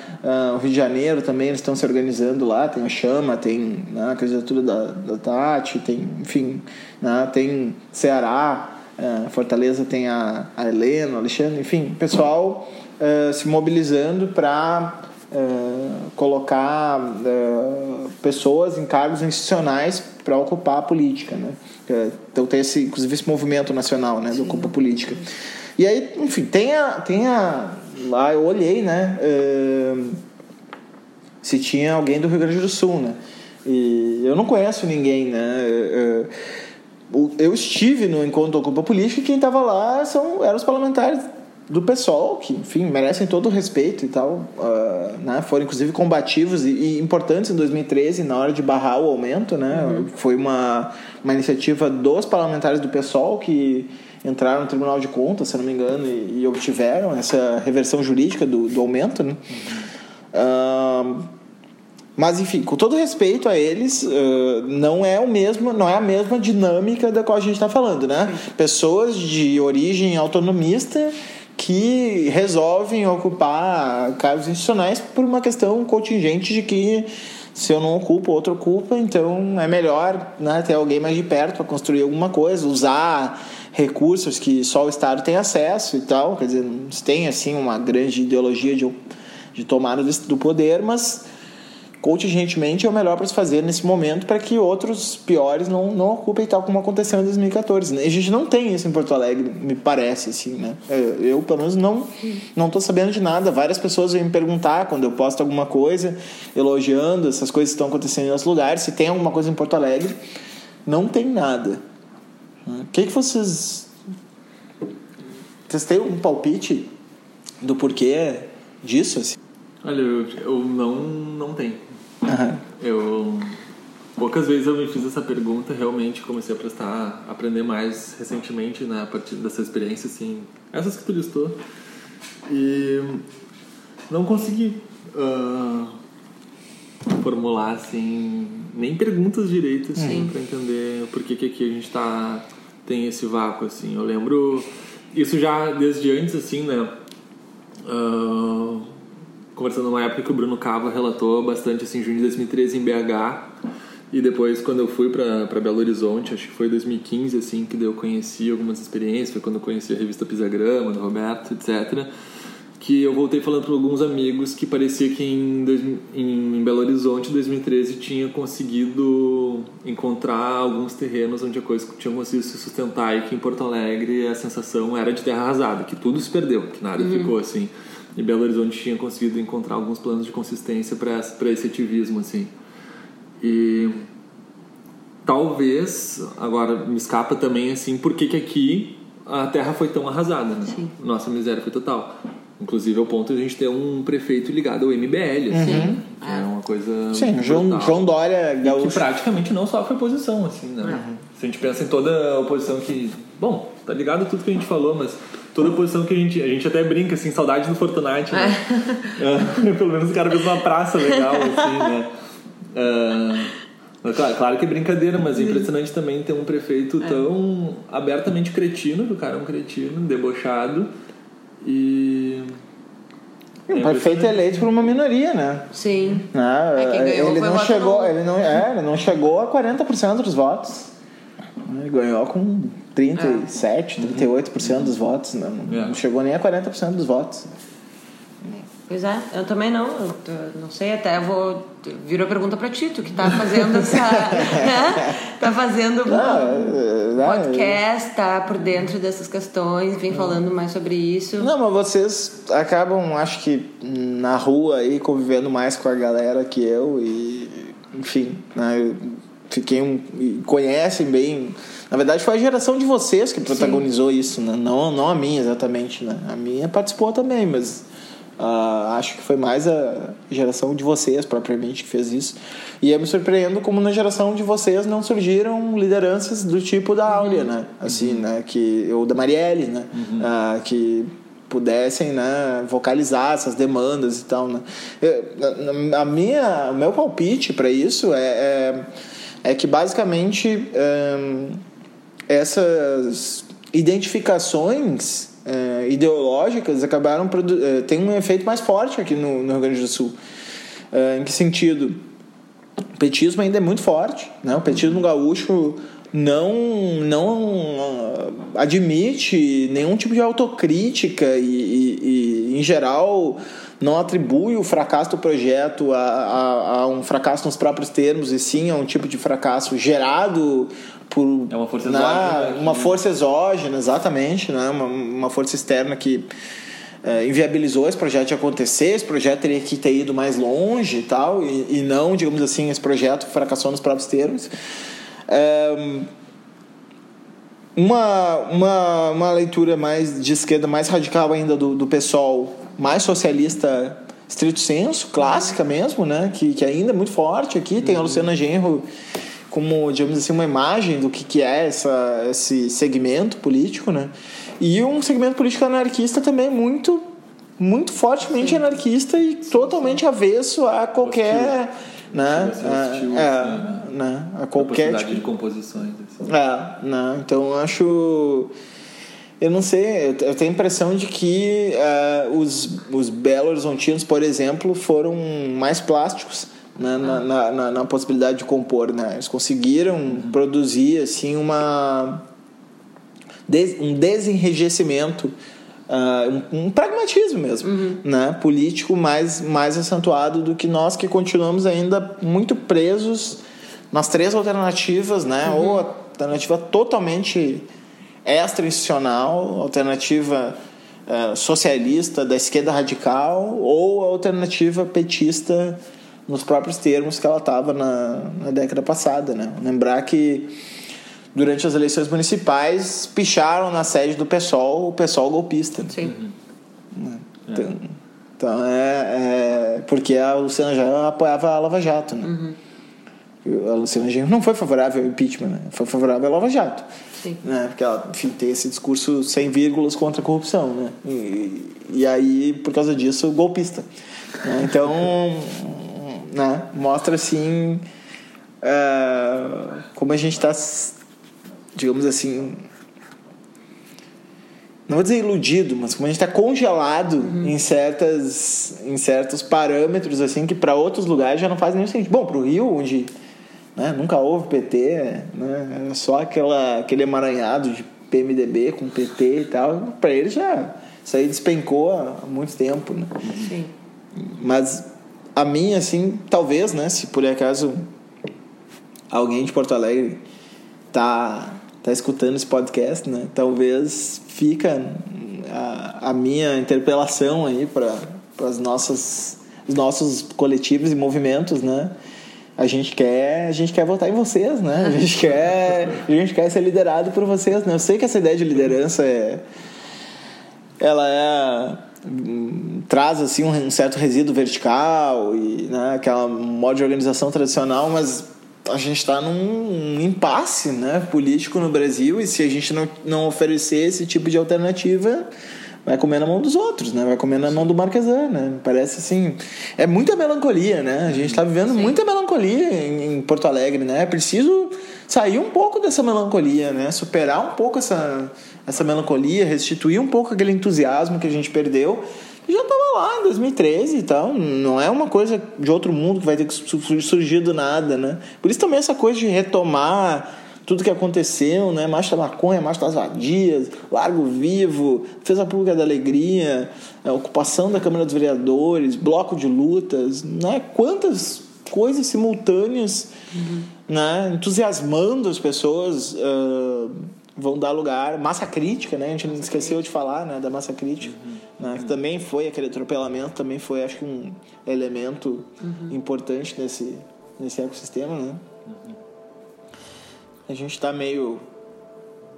o Rio de Janeiro também eles estão se organizando lá, tem a Chama, tem né, a candidatura da, da Tati, tem, enfim, né, tem Ceará, ah, Fortaleza tem a, a Helena, o Alexandre, enfim, o pessoal se mobilizando para colocar ah, pessoas em cargos institucionais para ocupar a política, né? Eh, Então tem esse, inclusive esse movimento nacional, né, do ocupa política. E aí, enfim, tem a, tem a lá eu olhei, né, eh, se tinha alguém do Rio Grande do Sul, né? E eu não conheço ninguém, né? Eh, Eu estive no encontro Ocupa Política e quem estava lá são, eram os parlamentares do PSOL, que, enfim, merecem todo o respeito e tal. Né? Foram, inclusive, combativos e, e importantes em 2013, na hora de barrar o aumento. Né? Foi uma, uma iniciativa dos parlamentares do PSOL que entraram no Tribunal de Contas, se não me engano, e, e obtiveram essa reversão jurídica do, do aumento. Né? Ah, mas enfim, com todo respeito a eles, não é o mesmo, não é a mesma dinâmica da qual a gente está falando, né? Pessoas de origem autonomista que resolvem ocupar cargos institucionais por uma questão contingente de que se eu não ocupo, outro ocupa, então é melhor né, ter alguém mais de perto para construir alguma coisa, usar recursos que só o Estado tem acesso e tal. Quer dizer, não tem assim uma grande ideologia de, de tomada do poder, mas contingentemente é o melhor para se fazer nesse momento para que outros piores não, não ocupem tal como aconteceu em 2014. né? A gente não tem isso em Porto Alegre, me parece, assim, né? Eu, eu, pelo menos, não não tô sabendo de nada. Várias pessoas vêm me perguntar quando eu posto alguma coisa, elogiando essas coisas que estão acontecendo em outros lugares, se tem alguma coisa em Porto Alegre. Não tem nada. O que, que vocês... Vocês têm um palpite do porquê disso, assim? Olha, eu, eu não, não tenho. Aham. Eu poucas vezes eu me fiz essa pergunta, realmente comecei a prestar, a aprender mais recentemente, né, a partir dessa experiência assim, essas que tu listou. E não consegui ah, formular assim nem perguntas direito assim para entender por que que aqui a gente tá tem esse vácuo assim. Eu lembro isso já desde antes assim, né? Ah, conversando numa época que o Bruno Cava relatou bastante assim, junho de 2013 em BH. E depois, quando eu fui para Belo Horizonte, acho que foi 2015, assim, que eu conheci algumas experiências. Foi quando eu conheci a revista Pisagrama, do Roberto, etc. Que eu voltei falando para alguns amigos que parecia que em, em Belo Horizonte, 2013, tinha conseguido encontrar alguns terrenos onde a coisa tinha conseguido se sustentar e que em Porto Alegre a sensação era de terra arrasada, que tudo se perdeu, que nada ficou assim. E Belo Horizonte tinha conseguido encontrar alguns planos de consistência para esse ativismo, assim. E talvez, agora me escapa também, assim, por que que aqui a terra foi tão arrasada, né? Sim. Nossa miséria foi total. Inclusive ao ponto de a gente ter um prefeito ligado ao MBL, assim, que é uma coisa Sim, João. João Dória que Gaúcho. praticamente não sofre oposição, assim, né? Se a gente pensa em toda a oposição que... Bom, tá ligado a tudo que a gente falou, mas toda posição que a gente. A gente até brinca, assim, saudade do Fortunati, né? É, *laughs* pelo menos o cara fez uma praça legal, assim, né? É, *laughs* claro, claro que é brincadeira, mas é impressionante também ter um prefeito tão abertamente cretino, que o cara é um cretino, debochado. E. O prefeito é eleito por uma minoria, né? Sim. Né? É, ele não chegou, ele não, é, ele não chegou a 40% dos votos. Ele ganhou com 37, 38% dos votos, né? não, É. não chegou nem a 40% dos votos. Pois é, eu também não. Eu tô- não sei, até vou. Virou pergunta pra Tito, que tá fazendo essa. *laughs* né? Tá fazendo um é, podcast, tá por dentro dessas questões, vem falando mais sobre isso. Não, mas vocês acabam, acho que na rua aí, convivendo mais com a galera que eu e, enfim, né, eu fiquei um, e conhecem bem. Na verdade, foi a geração de vocês que protagonizou isso, né? Não, não a minha exatamente, né? A minha participou também, mas ah, acho que foi mais a geração de vocês propriamente que fez isso. E eu me surpreendo como na geração de vocês não surgiram lideranças do tipo da Áurea, né? Assim, né? Que, ou da Marielle, né? Ah, que pudessem né, vocalizar essas demandas e tal. Né? Eu- a minha, o meu palpite para isso é, é, é que basicamente hum, essas identificações eh, ideológicas acabaram tem um efeito mais forte aqui no, no Rio Grande do Sul. Eh, em que sentido? O petismo ainda é muito forte, né? O petismo gaúcho não não ah, admite nenhum tipo de autocrítica e, e- e, em geral não atribui o fracasso do projeto a, a- a um fracasso nos próprios termos e sim a um tipo de fracasso gerado por É uma força na- exógena que- uma força exógena exatamente né uma, uma força externa que eh, inviabilizou esse projeto de acontecer, esse projeto teria que ter ido mais longe e tal, e, e não, digamos assim, esse projeto fracassou nos próprios termos. Eh, uma, uma, uma leitura mais de esquerda, mais radical ainda do, do PSOL, mais socialista estrito senso, clássica mesmo, né? que, que ainda é muito forte aqui. Tem a Luciana Genro como, digamos assim, uma imagem do que, que é essa, esse segmento político, né? E um segmento político anarquista também muito, muito fortemente anarquista e totalmente avesso a qualquer... Né? Hostil, a- hostil, é, assim, né? né? A A qualquer possibilidade tipo de composições. Assim. é, né? Então acho. Eu não sei, eu te- eu tenho a impressão de que eh, os, os Belo Horizontinos, por exemplo, foram mais plásticos né, na, na, na, na possibilidade de compor. Né? Eles conseguiram produzir assim, uma, um desenrijecimento, ah, um, um pragmatismo mesmo, né? político mais, mais acentuado do que nós que continuamos ainda muito presos nas três alternativas, né? ou a alternativa totalmente extra-institucional, alternativa eh, socialista da esquerda radical ou a alternativa petista nos próprios termos que ela estava na, na década passada. Né? Lembrar que durante as eleições municipais picharam na sede do PSOL o PSOL golpista. Sim. Então, então é, é porque a Luciana já apoiava a Lava Jato, né? E A Luciana Genro não foi favorável ao impeachment, né? Foi favorável à Lava Jato. Sim. Né? Porque ela, enfim, tem esse discurso sem vírgulas contra a corrupção, né? E, e aí, por causa disso, golpista. né? Então, *laughs* né? Mostra, assim, é, como a gente está, digamos assim, não vou dizer iludido, mas como a gente está congelado em certas em certos parâmetros assim que para outros lugares já não faz nenhum sentido. Bom, para o Rio, onde né, nunca houve PT, né, é só aquela aquele emaranhado de PMDB com PT e tal, para eles já isso aí despencou há muito tempo, né? Sim. Mas a mim, assim, talvez, né? Se por acaso alguém de Porto Alegre tá, tá escutando esse podcast, né? Talvez fica a, a minha interpelação aí para as nossas os nossos coletivos e movimentos, né? A gente quer, a gente quer votar em vocês, né? A gente quer, a gente quer ser liderado por vocês, né? Eu sei que essa ideia de liderança é ela é hum, traz assim um, certo resíduo vertical e né, aquela modo de organização tradicional, mas a gente está num impasse né, político no Brasil e se a gente não, não oferecer esse tipo de alternativa, vai comer na mão dos outros, né? Vai comer na mão do Marquesan, né? Parece assim, é muita melancolia, né? A gente está vivendo Sim. muita melancolia em, em, Porto Alegre, né? É preciso sair um pouco dessa melancolia, né? Superar um pouco essa essa melancolia, restituir um pouco aquele entusiasmo que a gente perdeu já estava lá em 2013 e tal. Não é uma coisa de outro mundo que vai ter que surgir do nada, né? Por isso também essa coisa de retomar tudo que aconteceu, né? Da Maconha, das Vadias, Largo Vivo, Defesa Pública da Alegria, ocupação da Câmara dos Vereadores, bloco de lutas, né? Quantas coisas simultâneas, uhum. né? Entusiasmando as pessoas. Uh, vão dar lugar. Massa crítica, né? A gente não esqueceu de falar, né? Da massa crítica. Uhum. Né? Que também foi aquele atropelamento, também foi, acho que, um elemento uhum. importante nesse, nesse ecossistema, né? A gente está meio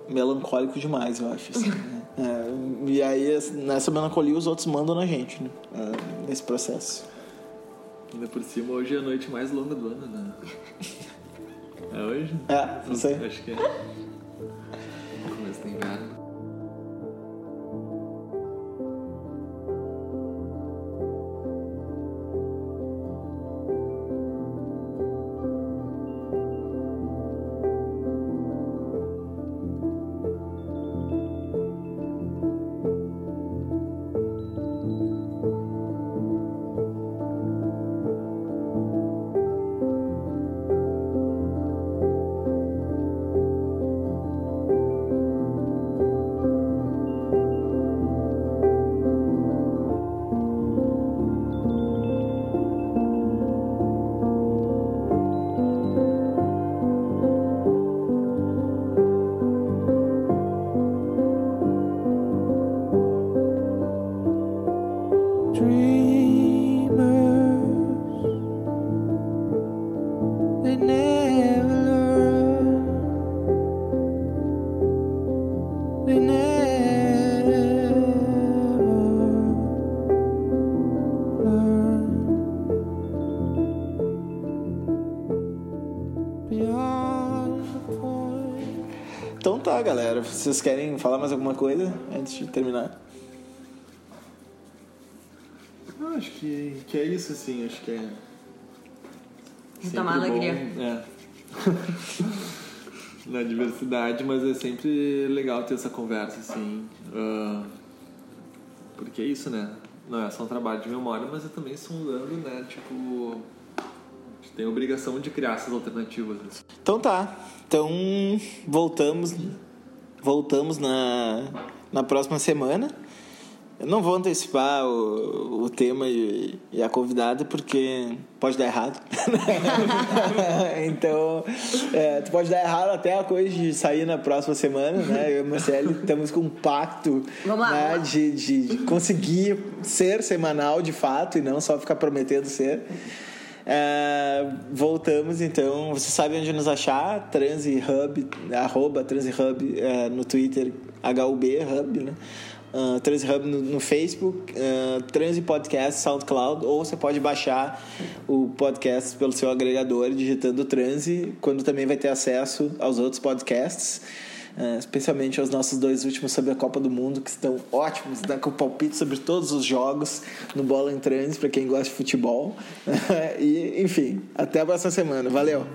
melancólico demais, eu acho. Assim, né? *laughs* é, e aí, nessa melancolia, os outros mandam na gente, né? É, nesse processo. Ainda por cima, hoje é a noite mais longa do ano, né? *laughs* É hoje? É, não sei. Acho que é. Vocês querem falar mais alguma coisa antes de terminar? Não, acho que, que é isso, assim. Acho que é. Uma alegria. É. *laughs* Na diversidade, mas é sempre legal ter essa conversa, assim. Uh, porque é isso, né? Não é só um trabalho de memória, mas é também sondando, né? Tipo. Tem a obrigação de criar essas alternativas. Assim. Então tá. Então voltamos voltamos na, na próxima semana. Eu não vou antecipar o, o tema e, e, a convidada porque pode dar errado. *laughs* então, é, tu pode dar errado até a coisa de sair na próxima semana, né? Eu e Marcelo estamos com um pacto né, de, de conseguir ser semanal de fato e não só ficar prometendo ser. É, voltamos então. Você sabe onde nos achar? TransHub, arroba TransHub é, no Twitter, HUB Hub, né? Uh, TransHub no, no Facebook, uh, Trans Podcast SoundCloud, ou você pode baixar o podcast pelo seu agregador digitando Transi, quando também vai ter acesso aos outros podcasts. Uh, especialmente aos nossos dois últimos sobre a Copa do Mundo, que estão ótimos, dá com palpite sobre todos os jogos no Bola em Trans, para quem gosta de futebol. *laughs* e, enfim, até a próxima semana. Valeu!